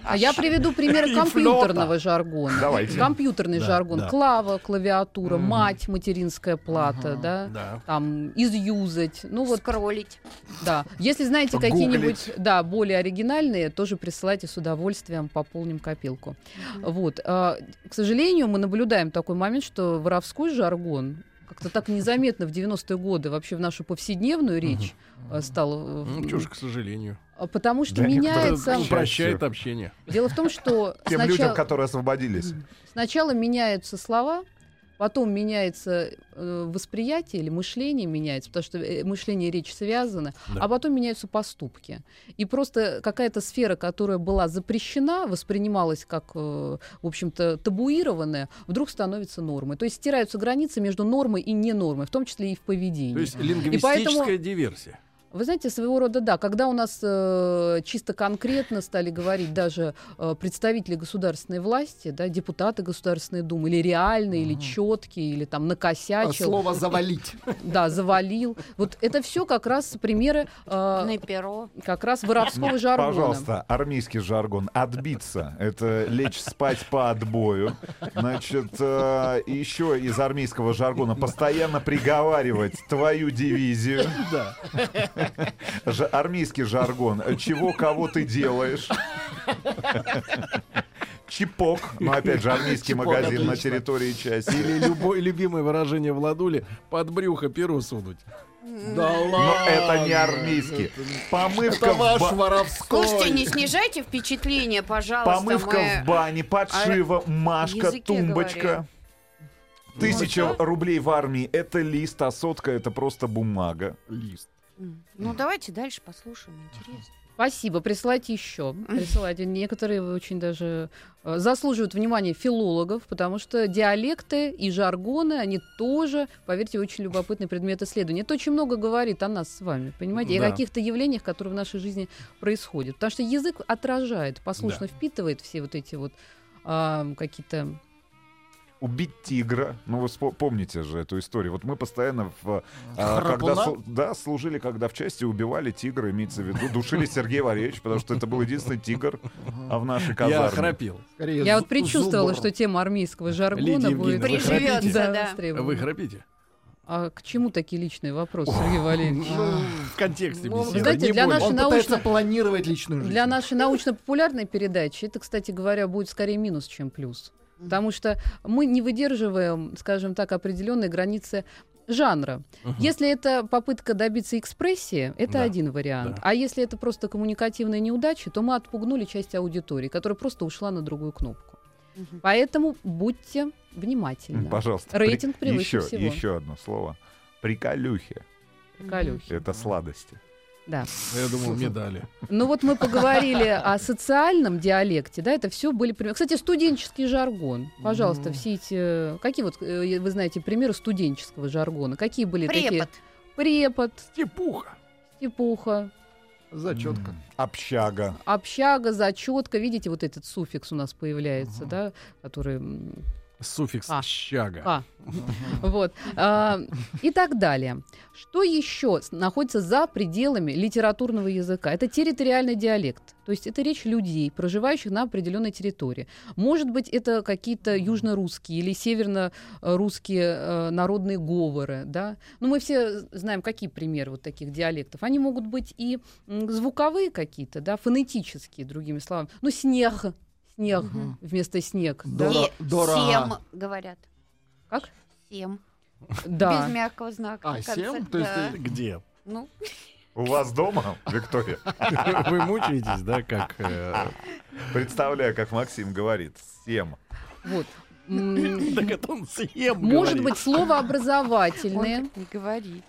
Speaker 3: А я приведу примеры
Speaker 1: И
Speaker 3: компьютерного жаргона.
Speaker 4: Давайте.
Speaker 3: Компьютерный
Speaker 1: Да,
Speaker 3: жаргон.
Speaker 1: да.
Speaker 3: Клава, клавиатура, мать, материнская плата, да.
Speaker 1: Да.
Speaker 3: Там изюзать. Ну вот,
Speaker 2: Скроллить.
Speaker 3: да. Если знаете какие-нибудь, да, более оригинальные, тоже присылайте с удовольствием, пополним копилку. Вот. а, К сожалению, мы наблюдаем такой момент, что воровской жаргон как-то так незаметно в 90-е годы вообще в нашу повседневную речь э, стал. э,
Speaker 1: Ну, чё ж, к сожалению.
Speaker 3: а, Потому что
Speaker 4: Да
Speaker 3: меняется...
Speaker 1: Упрощает общение.
Speaker 3: Дело в том, что
Speaker 4: Тем людям,
Speaker 3: сначала,
Speaker 4: которые освободились.
Speaker 3: сначала меняются слова, потом меняется э, восприятие или мышление меняется, потому что э, мышление и речь связаны,
Speaker 1: Да.
Speaker 3: а потом меняются поступки. И просто какая-то сфера, которая была запрещена, воспринималась как, э, в общем-то, табуированная, вдруг становится нормой. То есть стираются границы между нормой и ненормой, в том числе и в поведении.
Speaker 1: То есть лингвистическая диверсия.
Speaker 3: Вы знаете, своего рода да. Когда у нас э, чисто конкретно стали говорить даже э, представители государственной власти, да, депутаты Государственной Думы, или реальные, или четкие, или там накосячил,
Speaker 5: Слово завалить. *laughs*
Speaker 3: да, завалил. Вот это все как раз примеры э, как раз воровского жаргона.
Speaker 4: Пожалуйста, армейский жаргон. Отбиться. Это лечь спать по отбою. Значит, э, еще из армейского жаргона постоянно приговаривать твою дивизию.
Speaker 1: Да.
Speaker 4: Ж- армейский жаргон. Чего, кого ты делаешь? Чипок. Ну, опять же, армейский
Speaker 5: Чипок,
Speaker 4: магазин на
Speaker 5: отлично.
Speaker 4: территории части.
Speaker 1: Или любое любимое выражение Владули под брюхо перу сунуть.
Speaker 5: Да ладно.
Speaker 4: Но это не армейский. Помывка
Speaker 5: Это
Speaker 4: в
Speaker 5: ваш
Speaker 4: ба-
Speaker 5: воровской.
Speaker 2: Слушайте, не снижайте впечатление, пожалуйста.
Speaker 4: Помывка
Speaker 2: мы-
Speaker 4: в бане, подшива, машка,
Speaker 2: языке
Speaker 4: тумбочка. Тысяча рублей в армии — это лист, а сотка — это просто бумага.
Speaker 5: Лист.
Speaker 2: Ну, давайте дальше послушаем, интересно.
Speaker 3: Спасибо, присылайте еще. Присылайте. Некоторые очень даже э, заслуживают внимания филологов, потому что диалекты и жаргоны, они тоже, поверьте, очень любопытный предмет исследования. Это очень много говорит о нас с вами, понимаете, и
Speaker 1: Да.
Speaker 3: о каких-то явлениях, которые в нашей жизни происходят. Потому что язык отражает, послушно впитывает все вот эти вот а, какие-то
Speaker 4: Убить тигра. Ну, вы помните же эту историю. Вот мы постоянно, в, а, когда да, служили, когда в части убивали тигра, имеется в виду, душили Сергея Валерьевича, потому что это был единственный тигр а в нашей
Speaker 1: Я
Speaker 4: казарме.
Speaker 1: храпел.
Speaker 5: Скорее,
Speaker 3: Я вот предчувствовала, что тема армейского жаргона
Speaker 1: Лидия
Speaker 3: будет
Speaker 2: Приживется,
Speaker 1: храпите?
Speaker 2: да.
Speaker 3: да.
Speaker 1: Вы храпите?
Speaker 3: А к чему такие личные вопросы, Сергей Валерьевич?
Speaker 1: Ну, в контексте
Speaker 5: Ну,
Speaker 1: беседы.
Speaker 3: знаете,
Speaker 1: не
Speaker 3: для нашей
Speaker 5: Он
Speaker 3: научно-
Speaker 5: пытается планировать личную жизнь.
Speaker 3: Для нашей научно-популярной передачи это, кстати говоря, будет скорее минус, чем плюс. Потому что мы не выдерживаем, скажем так, определенные границы жанра.
Speaker 1: Мгм.
Speaker 3: Если это попытка добиться экспрессии, это
Speaker 1: Да,
Speaker 3: один вариант.
Speaker 1: да.
Speaker 3: А если это просто коммуникативная неудача, то мы отпугнули часть аудитории, которая просто ушла на другую кнопку.
Speaker 2: Мгм.
Speaker 3: Поэтому будьте внимательны. *laughs*
Speaker 4: Пожалуйста.
Speaker 3: Рейтинг превыше
Speaker 4: еще,
Speaker 3: всего.
Speaker 4: Еще одно слово. Приколюхи.
Speaker 3: Приколюхи.
Speaker 4: Это сладости.
Speaker 3: Да.
Speaker 1: Я думал, медали.
Speaker 3: Ну вот мы поговорили о социальном диалекте, да, это все были примеры. Кстати, студенческий жаргон. Пожалуйста,
Speaker 5: М.
Speaker 3: все эти... Какие вот, э, вы знаете, примеры студенческого жаргона? Какие были такие?
Speaker 2: Препод.
Speaker 3: Препод,
Speaker 1: Степуха.
Speaker 3: степуха,
Speaker 5: Зачетка.
Speaker 4: Общага.
Speaker 3: общага, зачетка. Видите, вот этот суффикс у нас появляется,
Speaker 5: Мгм.
Speaker 3: да, который...
Speaker 1: Суффикс
Speaker 3: А.
Speaker 1: щага.
Speaker 3: А, *laughs* вот. А, и так далее. Что еще находится за пределами литературного языка? Это территориальный диалект. То есть это речь людей, проживающих на определенной территории. Может быть, это какие-то южно-русские или северно-русские э, народные говоры. Да? Но мы все знаем, какие примеры вот таких диалектов. Они могут быть и звуковые какие-то, да, фонетические, другими словами. Ну, снег, снег
Speaker 5: Мгм.
Speaker 3: вместо снег. да?
Speaker 5: Дора- Дора.
Speaker 2: Сем, говорят.
Speaker 3: Как?
Speaker 2: Сем.
Speaker 3: Да.
Speaker 2: Без мягкого знака.
Speaker 5: А,
Speaker 2: в конце.
Speaker 5: сем? То есть
Speaker 2: Да.
Speaker 1: Где?
Speaker 2: Ну,
Speaker 4: У вас дома, Виктория?
Speaker 1: Вы мучаетесь, да, как... э,
Speaker 4: Представляю, как Максим говорит. Сем.
Speaker 3: Вот. *laughs*
Speaker 1: Так это он съем
Speaker 3: Может
Speaker 1: говорит.
Speaker 3: быть, слово образовательное.
Speaker 2: он так не говорит.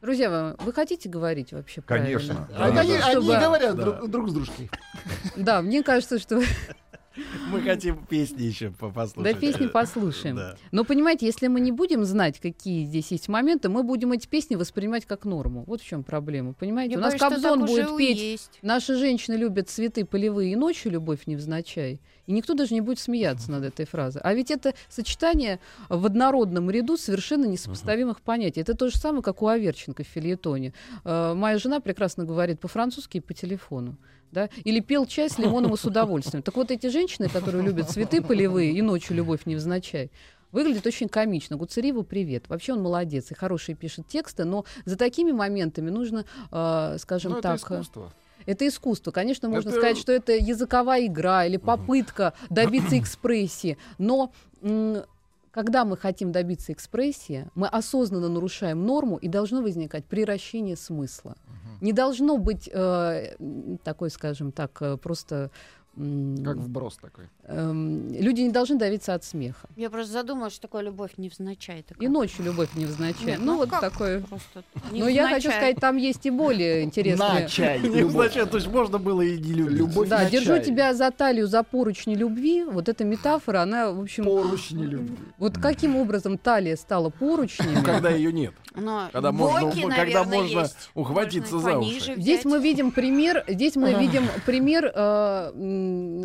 Speaker 3: Друзья, вы, вы хотите говорить вообще
Speaker 4: Конечно.
Speaker 3: правильно?
Speaker 4: Да,
Speaker 5: Они,
Speaker 4: да,
Speaker 5: они
Speaker 4: да.
Speaker 3: Чтобы-
Speaker 5: говорят
Speaker 1: Да.
Speaker 5: друг, друг с дружкой.
Speaker 3: Да, мне кажется, что...
Speaker 1: Мы хотим песни еще по- послушать.
Speaker 3: Да, песни послушаем.
Speaker 1: Да.
Speaker 3: Но понимаете, если мы не будем знать, какие здесь есть моменты, мы будем эти песни воспринимать как норму. Вот в чем проблема. Понимаете?
Speaker 2: Я
Speaker 3: У нас
Speaker 2: боюсь,
Speaker 3: Кобзон будет петь
Speaker 2: есть.
Speaker 3: Наши женщины любят цветы полевые и ночью любовь невзначай. И никто даже не будет смеяться над этой фразой. А ведь это сочетание в однородном ряду совершенно несопоставимых понятий. Это то же самое, как у Аверченко в фильетоне. Э, моя жена прекрасно говорит по-французски и по телефону. Да? Или пел чай с лимоном и с удовольствием. Так вот эти женщины, которые любят цветы полевые и ночью любовь невзначай, Выглядит очень комично. Гуцериеву привет. Вообще он молодец и хорошие пишет тексты, но за такими моментами нужно, э, скажем
Speaker 5: Ну, это
Speaker 3: так,
Speaker 5: искусство.
Speaker 3: это искусство. Конечно, можно
Speaker 1: Это-
Speaker 3: сказать, что это языковая игра или попытка добиться экспрессии. Но когда мы хотим добиться экспрессии, мы осознанно нарушаем норму, и должно возникать приращение смысла. Не должно быть э, такой, скажем так, э, просто...
Speaker 5: Как вброс такой.
Speaker 3: эм, люди не должны давиться от смеха.
Speaker 2: Я просто задумалась, что такое любовь невзначай.
Speaker 3: И ночью любовь невзначай.
Speaker 2: Нет,
Speaker 3: ну,
Speaker 2: ну
Speaker 3: вот такое. Но я хочу
Speaker 2: невзначай.
Speaker 3: сказать, там есть и более интересные...
Speaker 5: На чай.
Speaker 1: Не *laughs*
Speaker 5: Любовь.
Speaker 1: означает, то есть можно было и не любить.
Speaker 5: Любовь
Speaker 3: Да, держу тебя за талию за поручни любви. Вот эта метафора, она, в общем,
Speaker 5: Поручни любви.
Speaker 3: вот каким образом талия стала поручнями.
Speaker 1: Ну, Когда ее нет.
Speaker 2: Но
Speaker 1: Когда можно
Speaker 2: боки,
Speaker 1: когда
Speaker 2: наверное,
Speaker 1: можно
Speaker 2: есть.
Speaker 1: ухватиться
Speaker 2: Можно
Speaker 1: за уши.
Speaker 3: Здесь
Speaker 2: взять.
Speaker 3: мы видим пример, здесь мы видим пример, э,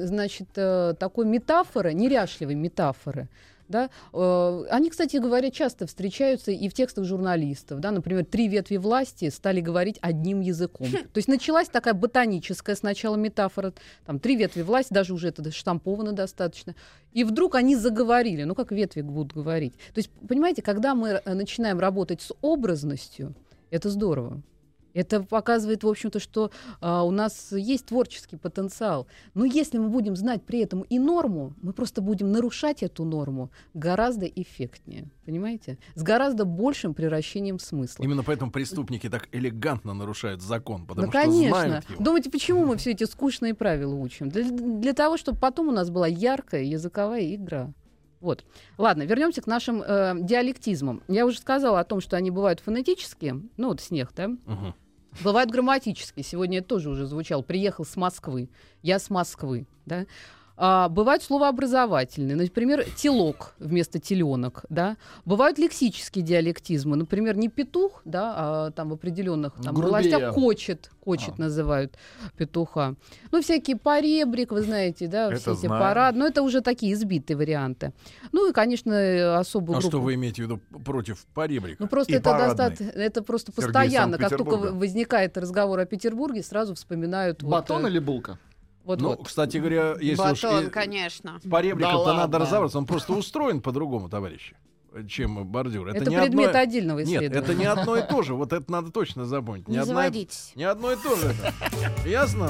Speaker 3: значит, э, такой метафоры, неряшливой метафоры. Да? Э, Они, кстати говоря, часто встречаются и в текстах журналистов. Да? Например, три ветви власти стали говорить одним языком. То есть началась такая ботаническая сначала метафора. Там три ветви власти, даже уже это штамповано достаточно. И вдруг они заговорили. Ну, как ветви будут говорить? То есть, понимаете, когда мы э, начинаем работать с образностью, это здорово. Это показывает, в общем-то, что а, у нас есть творческий потенциал. Но если мы будем знать при этом и норму, мы просто будем нарушать эту норму гораздо эффектнее. Понимаете? С гораздо большим превращением смысла.
Speaker 1: Именно поэтому преступники так элегантно нарушают закон, потому
Speaker 3: ну,
Speaker 1: что
Speaker 3: конечно.
Speaker 1: знают его.
Speaker 3: Думаете, почему мы все *laughs* эти скучные правила учим? Для, для того, чтобы потом у нас была яркая языковая игра. Вот. Ладно, вернемся к нашим э, диалектизмам. Я уже сказала о том, что они бывают фонетические. Ну, вот снег, да?
Speaker 1: Мгм.
Speaker 3: Бывают грамматические. Сегодня это тоже уже звучал. Приехал с Москвы. Я с Москвы. Да? А, бывают словообразовательные, например, телок вместо теленок, да. Бывают лексические диалектизмы, например, не петух, да, а там в определенных там,
Speaker 5: Грубее.
Speaker 3: областях кочет, кочет
Speaker 4: А.
Speaker 3: называют петуха. Ну, всякие поребрик, вы знаете, да,
Speaker 4: Это
Speaker 3: все эти
Speaker 4: знаем.
Speaker 3: парад, но это уже такие избитые варианты. Ну и, конечно, особую
Speaker 1: А
Speaker 3: группу.
Speaker 1: что вы имеете в виду против поребрика?
Speaker 3: Ну просто
Speaker 4: И
Speaker 3: это
Speaker 4: парадный.
Speaker 3: достаточно, это просто
Speaker 4: Сергей
Speaker 3: постоянно, как только возникает разговор о Петербурге, сразу вспоминают вот,
Speaker 5: Батон
Speaker 3: э,
Speaker 5: или булка?
Speaker 3: Вот,
Speaker 1: Ну,
Speaker 3: вот.
Speaker 1: кстати говоря, если уж
Speaker 2: Батон,
Speaker 1: и
Speaker 2: конечно.
Speaker 1: с поребриком-то
Speaker 5: Да
Speaker 1: надо разобраться, он просто устроен по-другому, товарищи, чем бордюр.
Speaker 3: Это,
Speaker 1: не
Speaker 3: предмет
Speaker 1: одно...
Speaker 3: отдельного
Speaker 1: Нет,
Speaker 3: исследования.
Speaker 1: это не одно и то же. Вот это надо точно запомнить.
Speaker 2: Не
Speaker 1: одно и-
Speaker 2: заводитесь.
Speaker 1: Не одно и то же это. Ясно?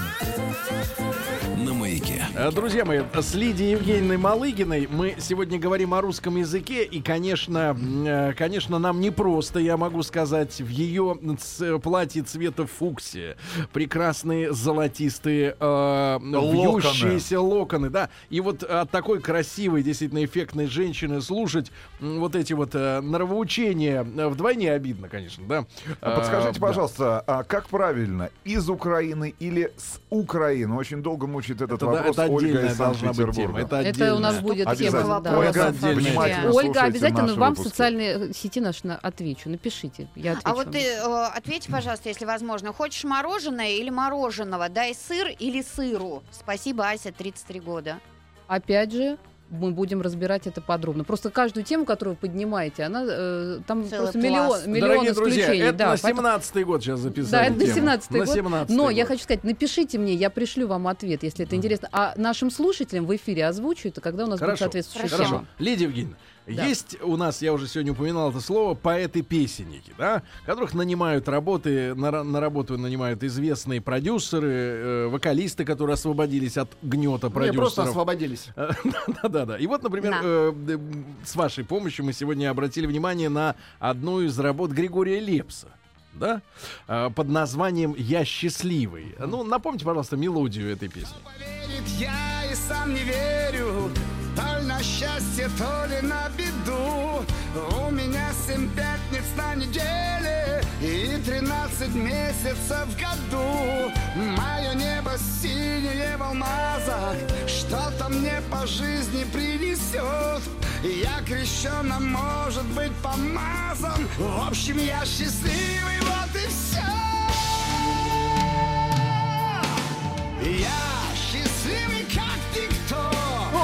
Speaker 6: на маяке.
Speaker 1: Э, Друзья мои, с Лидией Евгеньевной Малыгиной мы сегодня говорим о русском языке. И, конечно, э, конечно, нам непросто, я могу сказать, в ее платье цвета фуксия. Прекрасные золотистые э, вьющиеся локоны. Да. И вот от такой красивой, действительно эффектной женщины слушать вот эти вот э, нравоучения э, вдвойне обидно, конечно, да.
Speaker 4: А Подскажите,
Speaker 1: да.
Speaker 4: пожалуйста, а как правильно, из Украины или с Украины? Очень долго мучает этот
Speaker 1: Это,
Speaker 4: вопрос
Speaker 1: это
Speaker 4: Ольга из
Speaker 1: должна быть тема.
Speaker 4: Санкт-Петербурга.
Speaker 1: Это,
Speaker 3: Это у нас будет
Speaker 4: Обязательно.
Speaker 3: тема. да.
Speaker 2: Ольга,
Speaker 4: внимательно
Speaker 3: Ольга, обязательно вам в
Speaker 4: выпуски.
Speaker 3: социальные сети наши на- отвечу. Напишите, я отвечу.
Speaker 2: А вот ты э, ответь, пожалуйста, если возможно, хочешь мороженое или мороженого? Дай сыр или сыру? Спасибо, Ася, 33 года.
Speaker 3: Опять же, мы будем разбирать это подробно. Просто каждую тему, которую вы поднимаете, она э, там
Speaker 2: Целый
Speaker 3: просто
Speaker 2: пласт.
Speaker 3: миллион, миллион
Speaker 1: Дорогие друзья,
Speaker 3: исключений.
Speaker 1: это
Speaker 3: да,
Speaker 1: на
Speaker 3: поэтому-
Speaker 1: 17-й год сейчас записали
Speaker 3: Да, это на
Speaker 1: тему.
Speaker 3: 17
Speaker 1: На
Speaker 3: год.
Speaker 1: 17-й
Speaker 3: Но
Speaker 1: год.
Speaker 3: я хочу сказать, напишите мне, я пришлю вам ответ, если это интересно. А нашим слушателям в эфире озвучу это, когда у нас будет
Speaker 1: Хорошо,
Speaker 3: соответствующая
Speaker 2: Хорошо.
Speaker 3: тема.
Speaker 1: Лидия Евгеньевна,
Speaker 3: Да.
Speaker 1: есть у нас, я уже сегодня упоминал это слово, поэты-песенники, да, которых нанимают работы, на, на работу нанимают известные продюсеры, э, вокалисты, которые освободились от гнета
Speaker 5: Не, просто
Speaker 1: продюсеров.
Speaker 5: освободились. *laughs*
Speaker 1: Да-да-да. И вот, например,
Speaker 2: Да.
Speaker 1: э, с вашей помощью мы сегодня обратили внимание на одну из работ Григория Лепса. Да? Э, Под названием «Я счастливый». Ну, напомните, пожалуйста, мелодию этой песни.
Speaker 7: Поверить я и сам не верю То ли на счастье, то ли на У меня семь пятниц на неделе И тринадцать месяцев в году. Мое небо синее в алмазах Что-то мне по жизни принесет Я крещен, а может быть помазан. В общем, я счастливый, вот и все я.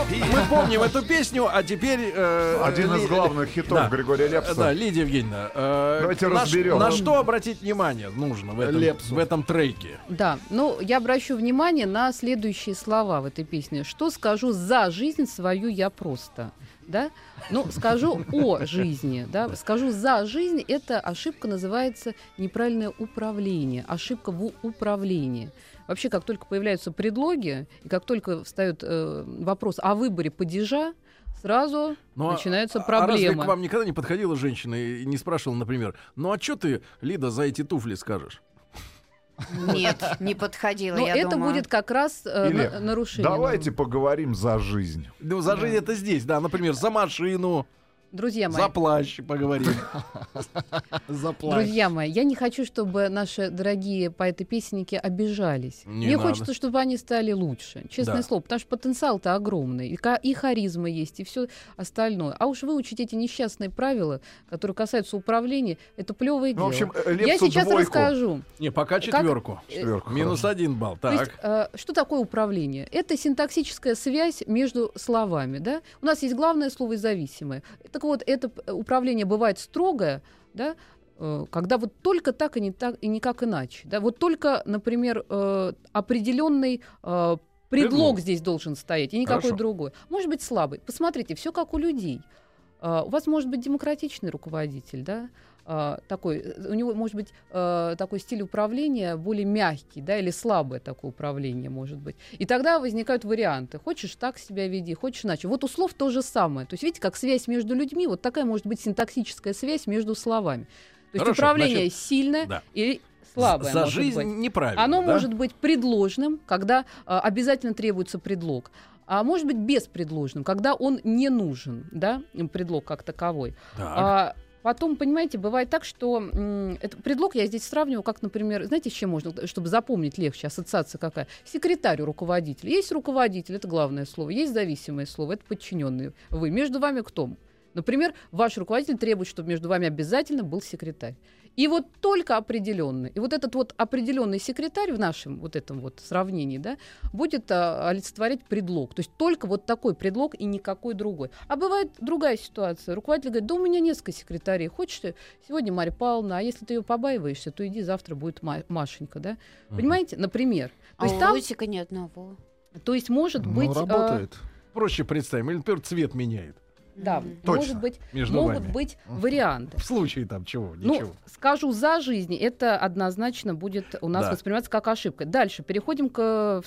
Speaker 1: Мы помним эту песню, а теперь... э,
Speaker 4: Один из главных хитов
Speaker 1: Да.
Speaker 4: Григория Лепса.
Speaker 1: Да, Лидия Евгеньевна, э,
Speaker 4: Давайте
Speaker 1: на,
Speaker 4: разберем.
Speaker 1: на что обратить внимание нужно в этом,
Speaker 5: Лепсу.
Speaker 1: в этом треке?
Speaker 3: Да, ну я обращу внимание на следующие слова в этой песне. Что скажу за жизнь свою я просто. Да? Ну, скажу о жизни, да, скажу за жизнь, эта ошибка называется неправильное управление, ошибка в управлении. Вообще, как только появляются предлоги, и как только встает э, вопрос о выборе падежа, сразу
Speaker 1: Ну, а-
Speaker 3: начинаются
Speaker 1: А разве
Speaker 3: проблемы.
Speaker 1: к вам никогда не подходила женщина и не спрашивала, например, ну а что ты, Лида, за эти туфли скажешь?
Speaker 2: Нет, *laughs* не подходила,
Speaker 3: Но
Speaker 2: я
Speaker 3: это
Speaker 2: думаю.
Speaker 3: будет как раз э,
Speaker 4: Или
Speaker 3: на- нарушение.
Speaker 4: Давайте поговорим за жизнь.
Speaker 1: Ну, за жизнь это здесь, да, например, за машину,
Speaker 3: Друзья мои,
Speaker 1: за плащ поговорим. *laughs*
Speaker 5: Заплачь.
Speaker 3: Друзья мои, я не хочу, чтобы наши дорогие поэты-песенники обижались.
Speaker 1: Не
Speaker 3: Мне
Speaker 1: надо.
Speaker 3: хочется, чтобы они стали лучше. Честное
Speaker 1: Да.
Speaker 3: слово, потому что потенциал-то огромный. И, и харизма есть, и все остальное. А уж выучить эти несчастные правила, которые касаются управления, это плевое
Speaker 4: Ну,
Speaker 3: дело.
Speaker 4: в общем, э,
Speaker 3: я сейчас
Speaker 4: двойку.
Speaker 3: расскажу.
Speaker 1: Не, пока четверку.
Speaker 4: Четверку,
Speaker 1: Минус
Speaker 4: хорошо.
Speaker 1: один балл.
Speaker 3: То есть,
Speaker 1: Так.
Speaker 3: э, что такое управление? Это синтаксическая связь между словами. Да? У нас есть главное слово и зависимое. Так вот, это управление бывает строгое, да, э, когда вот только так и, не так, и никак иначе. Да? Вот только, например, э, определенный э, предлог,
Speaker 1: Предлог.
Speaker 3: здесь должен стоять, и никакой
Speaker 1: Хорошо.
Speaker 3: другой. Может быть слабый. Посмотрите, все как у людей. У вас может быть демократичный руководитель, да? Э, такой, э, у него может быть э, такой стиль управления более мягкий, да, или слабое такое управление может быть. И тогда возникают варианты. Хочешь так себя веди, хочешь иначе. Вот у слов то же самое. То есть видите, как связь между людьми, вот такая может быть синтаксическая связь между словами. То есть
Speaker 1: Хорошо,
Speaker 3: управление
Speaker 1: значит,
Speaker 3: сильное
Speaker 1: да.
Speaker 3: или слабое.
Speaker 1: За жизнь
Speaker 3: быть.
Speaker 1: неправильно.
Speaker 3: Оно
Speaker 1: да?
Speaker 3: может быть предложным, когда а, обязательно требуется предлог. А может быть беспредложным, когда он не нужен, да, предлог как таковой.
Speaker 1: Так.
Speaker 3: А, потом, понимаете, бывает так, что м, это, предлог я здесь сравниваю, как, например, знаете, с чем можно, чтобы запомнить легче, ассоциация какая? Секретарь у руководителя. Есть руководитель, это главное слово, есть зависимое слово, это подчиненный. Вы. Между вами кто? Например, ваш руководитель требует, чтобы между вами обязательно был секретарь. И вот только определенный. И вот этот вот определенный секретарь в нашем вот этом вот сравнении, да, будет а, олицетворять предлог. То есть только вот такой предлог и никакой другой. А бывает другая ситуация. Руководитель говорит, да у меня несколько секретарей. Хочешь ты сегодня Марья Павловна, а если ты ее побаиваешься, то иди завтра будет Ма- Машенька, да? Понимаете? Например. То
Speaker 2: А
Speaker 3: есть
Speaker 2: у
Speaker 3: там,
Speaker 2: Лусика ни одного.
Speaker 3: то есть может
Speaker 5: Ну,
Speaker 3: быть... а,
Speaker 5: работает.
Speaker 1: Проще представим. Или, например, цвет меняет.
Speaker 3: Да.
Speaker 4: Точно.
Speaker 3: может быть,
Speaker 1: Между
Speaker 3: могут
Speaker 1: вами.
Speaker 3: быть варианты.
Speaker 1: В случае там чего,
Speaker 3: Ну,
Speaker 1: ничего.
Speaker 3: скажу за жизнь, это однозначно будет у нас
Speaker 1: Да.
Speaker 3: восприниматься как ошибка. Дальше переходим к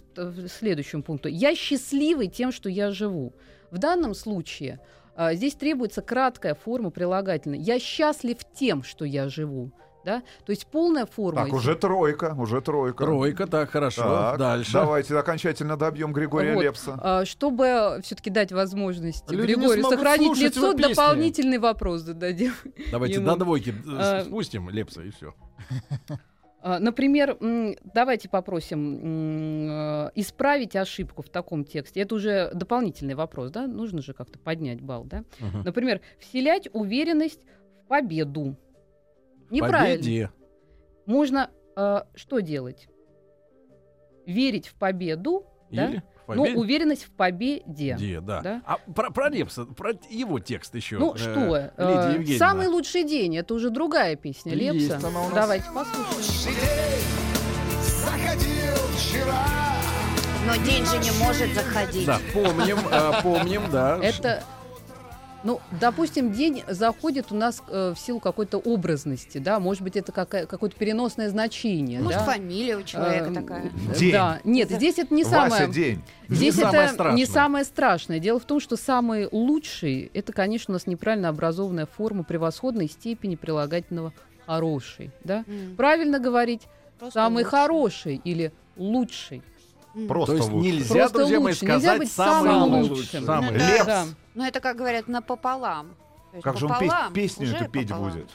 Speaker 3: следующему пункту. Я счастливый тем, что я живу. В данном случае а, здесь требуется краткая форма прилагательной. Я счастлив тем, что я живу. Да? То есть полная форма.
Speaker 4: Так, уже тройка, уже тройка.
Speaker 1: Тройка, так, хорошо.
Speaker 4: Так,
Speaker 1: Дальше.
Speaker 4: Давайте окончательно добьем Григория
Speaker 3: Вот.
Speaker 4: Лепса.
Speaker 3: А, Чтобы все-таки дать возможность
Speaker 5: Люди
Speaker 3: Григорию сохранить лицо, дополнительный вопрос зададим.
Speaker 1: Давайте
Speaker 3: ему.
Speaker 1: до двойки
Speaker 3: А,
Speaker 1: спустим Лепса и все. *laughs*
Speaker 3: А, Например, давайте попросим э, исправить ошибку в таком тексте. Это уже дополнительный вопрос, да? Нужно же как-то поднять балл, да? Например, вселять уверенность в победу. Неправильно.
Speaker 1: Победе.
Speaker 3: Можно э, что делать? Верить в победу, да?
Speaker 1: Или
Speaker 3: но
Speaker 1: победе.
Speaker 3: уверенность в победе.
Speaker 1: Где, да.
Speaker 3: Да?
Speaker 1: А про, про Лепса, про его текст еще.
Speaker 3: Ну
Speaker 1: э,
Speaker 3: что, э,
Speaker 1: Лидия Евгеньевна.
Speaker 3: самый лучший день, это уже другая песня
Speaker 5: Есть
Speaker 3: Лепса.
Speaker 5: она у нас.
Speaker 3: Давайте послушаем.
Speaker 7: Заходил вчера
Speaker 2: Но день же не может заходить.
Speaker 1: Да, помним, э, помним, да.
Speaker 3: Это, ну, допустим, день заходит у нас э, в силу какой-то образности, да, может быть, это какая- какое-то переносное значение,
Speaker 2: Может,
Speaker 3: да.
Speaker 2: фамилия у человека
Speaker 3: Эм,
Speaker 2: такая.
Speaker 4: День.
Speaker 3: Да, нет, здесь это не
Speaker 4: Вася
Speaker 3: самое...
Speaker 4: день.
Speaker 3: Здесь
Speaker 1: Не
Speaker 3: это
Speaker 1: самое
Speaker 3: не
Speaker 1: страшное.
Speaker 3: самое страшное. Дело в том, что самый лучший, это, конечно, у нас неправильно образованная форма превосходной степени прилагательного хороший, да.
Speaker 2: М,
Speaker 3: Правильно говорить
Speaker 2: просто
Speaker 3: самый
Speaker 2: лучше.
Speaker 3: хороший или лучший.
Speaker 4: Просто
Speaker 1: То есть
Speaker 4: лучше.
Speaker 1: нельзя,
Speaker 3: Просто
Speaker 1: друзья мои,
Speaker 3: лучше. Нельзя
Speaker 1: сказать
Speaker 3: быть
Speaker 1: самый
Speaker 3: самым
Speaker 1: лучший.
Speaker 3: лучшим.
Speaker 1: Самый
Speaker 2: Ну да.
Speaker 4: Лепс.
Speaker 3: Да.
Speaker 2: Ну, это, как говорят, напополам. То
Speaker 4: Как же он пес-
Speaker 2: пополам,
Speaker 4: песню эту петь
Speaker 2: пополам.
Speaker 4: будет?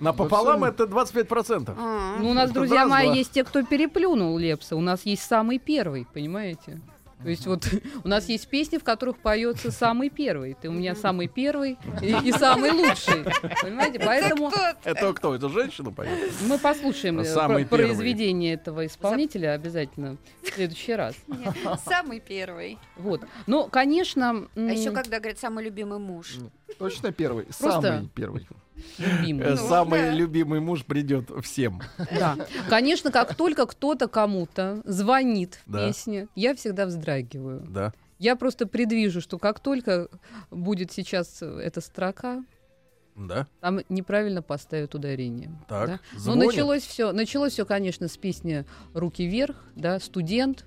Speaker 1: Напополам это 25%.
Speaker 2: А,
Speaker 3: Ну, у нас,
Speaker 1: Это
Speaker 3: друзья
Speaker 1: раз,
Speaker 3: мои,
Speaker 1: два.
Speaker 3: есть те, кто переплюнул Лепса. У нас есть самый первый, понимаете? То есть вот *laughs* у нас есть песни, в которых поется самый первый. Ты у меня самый первый и, и самый лучший. Понимаете? Поэтому
Speaker 1: Это кто? Это женщина поет?
Speaker 3: мы послушаем э,
Speaker 1: Самый
Speaker 3: про-
Speaker 1: первый.
Speaker 3: произведение этого исполнителя обязательно в следующий раз.
Speaker 2: нет, самый первый.
Speaker 3: Вот. Но, конечно,
Speaker 2: А
Speaker 3: м,
Speaker 2: еще когда говорят самый любимый муж.
Speaker 5: Точно первый.
Speaker 3: Просто-
Speaker 5: Самый первый.
Speaker 3: Любимый.
Speaker 1: Э,
Speaker 2: Ну,
Speaker 1: Самый
Speaker 2: да.
Speaker 1: любимый муж придет всем.
Speaker 3: Да. Конечно, как только кто-то кому-то звонит в
Speaker 1: Да.
Speaker 3: песне, я всегда вздрагиваю.
Speaker 1: Да.
Speaker 3: Я просто предвижу, что как только будет сейчас эта строка,
Speaker 1: Да.
Speaker 3: там неправильно поставят ударение.
Speaker 1: Так.
Speaker 3: да. Но
Speaker 1: звонит.
Speaker 3: началось все, началось все, конечно, с песни "Руки вверх", да, студент.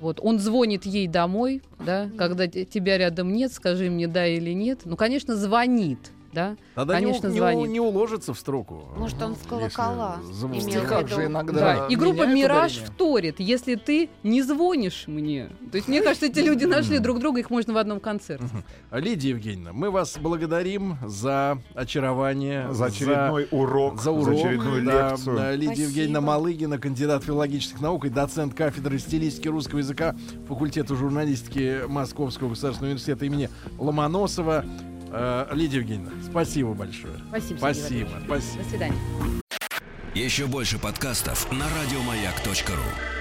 Speaker 3: Вот он звонит ей домой, да, когда те- тебя рядом нет, скажи мне да или нет. Ну, конечно, звонит, да.
Speaker 1: Тогда не
Speaker 3: конечно,
Speaker 1: не,
Speaker 3: звонит.
Speaker 1: не уложится в струку.
Speaker 2: Может, он
Speaker 1: если
Speaker 2: колокола в
Speaker 5: стихах же иногда
Speaker 3: Да, и группа «Мираж»
Speaker 5: ударение.
Speaker 3: вторит, если ты не звонишь мне. То есть, мне кажется, эти люди нашли друг друга, их можно в одном концерте.
Speaker 1: Лидия Евгеньевна, мы вас благодарим за очарование,
Speaker 4: За очередной урок,
Speaker 1: за урок,
Speaker 4: очередную
Speaker 1: да,
Speaker 4: лекцию.
Speaker 1: да, Лидия
Speaker 2: Спасибо.
Speaker 1: Евгеньевна Малыгина, кандидат филологических наук и доцент кафедры стилистики русского языка факультета журналистики Московского государственного университета имени Ломоносова. Э, Лидия Евгеньевна, спасибо большое.
Speaker 3: Спасибо.
Speaker 1: Спасибо, спасибо.
Speaker 3: До свидания.
Speaker 6: Еще больше подкастов на радиомаяк.ру.